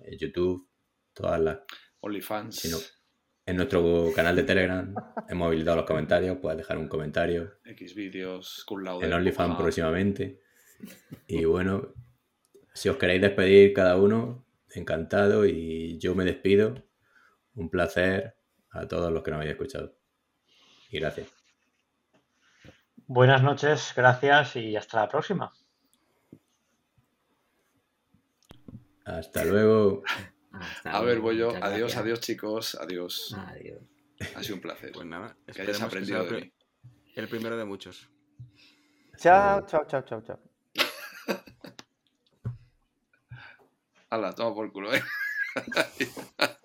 Speaker 2: eh, YouTube, todas las.
Speaker 7: OnlyFans.
Speaker 2: en nuestro canal de Telegram hemos habilitado los comentarios, puedes dejar un comentario.
Speaker 7: X vídeos,
Speaker 2: En OnlyFans próximamente. Y bueno, si os queréis despedir cada uno, encantado y yo me despido. Un placer a todos los que nos habéis escuchado. Y gracias.
Speaker 3: Buenas noches, gracias y hasta la próxima.
Speaker 2: Hasta luego.
Speaker 7: a ver, voy yo. Adiós, adiós, chicos. Adiós.
Speaker 4: Adiós.
Speaker 7: Ha sido un placer.
Speaker 5: Pues nada, que hayas aprendido de El primero de muchos.
Speaker 6: Chao, chao, chao, chao, chao.
Speaker 7: Hala, toma por culo, eh.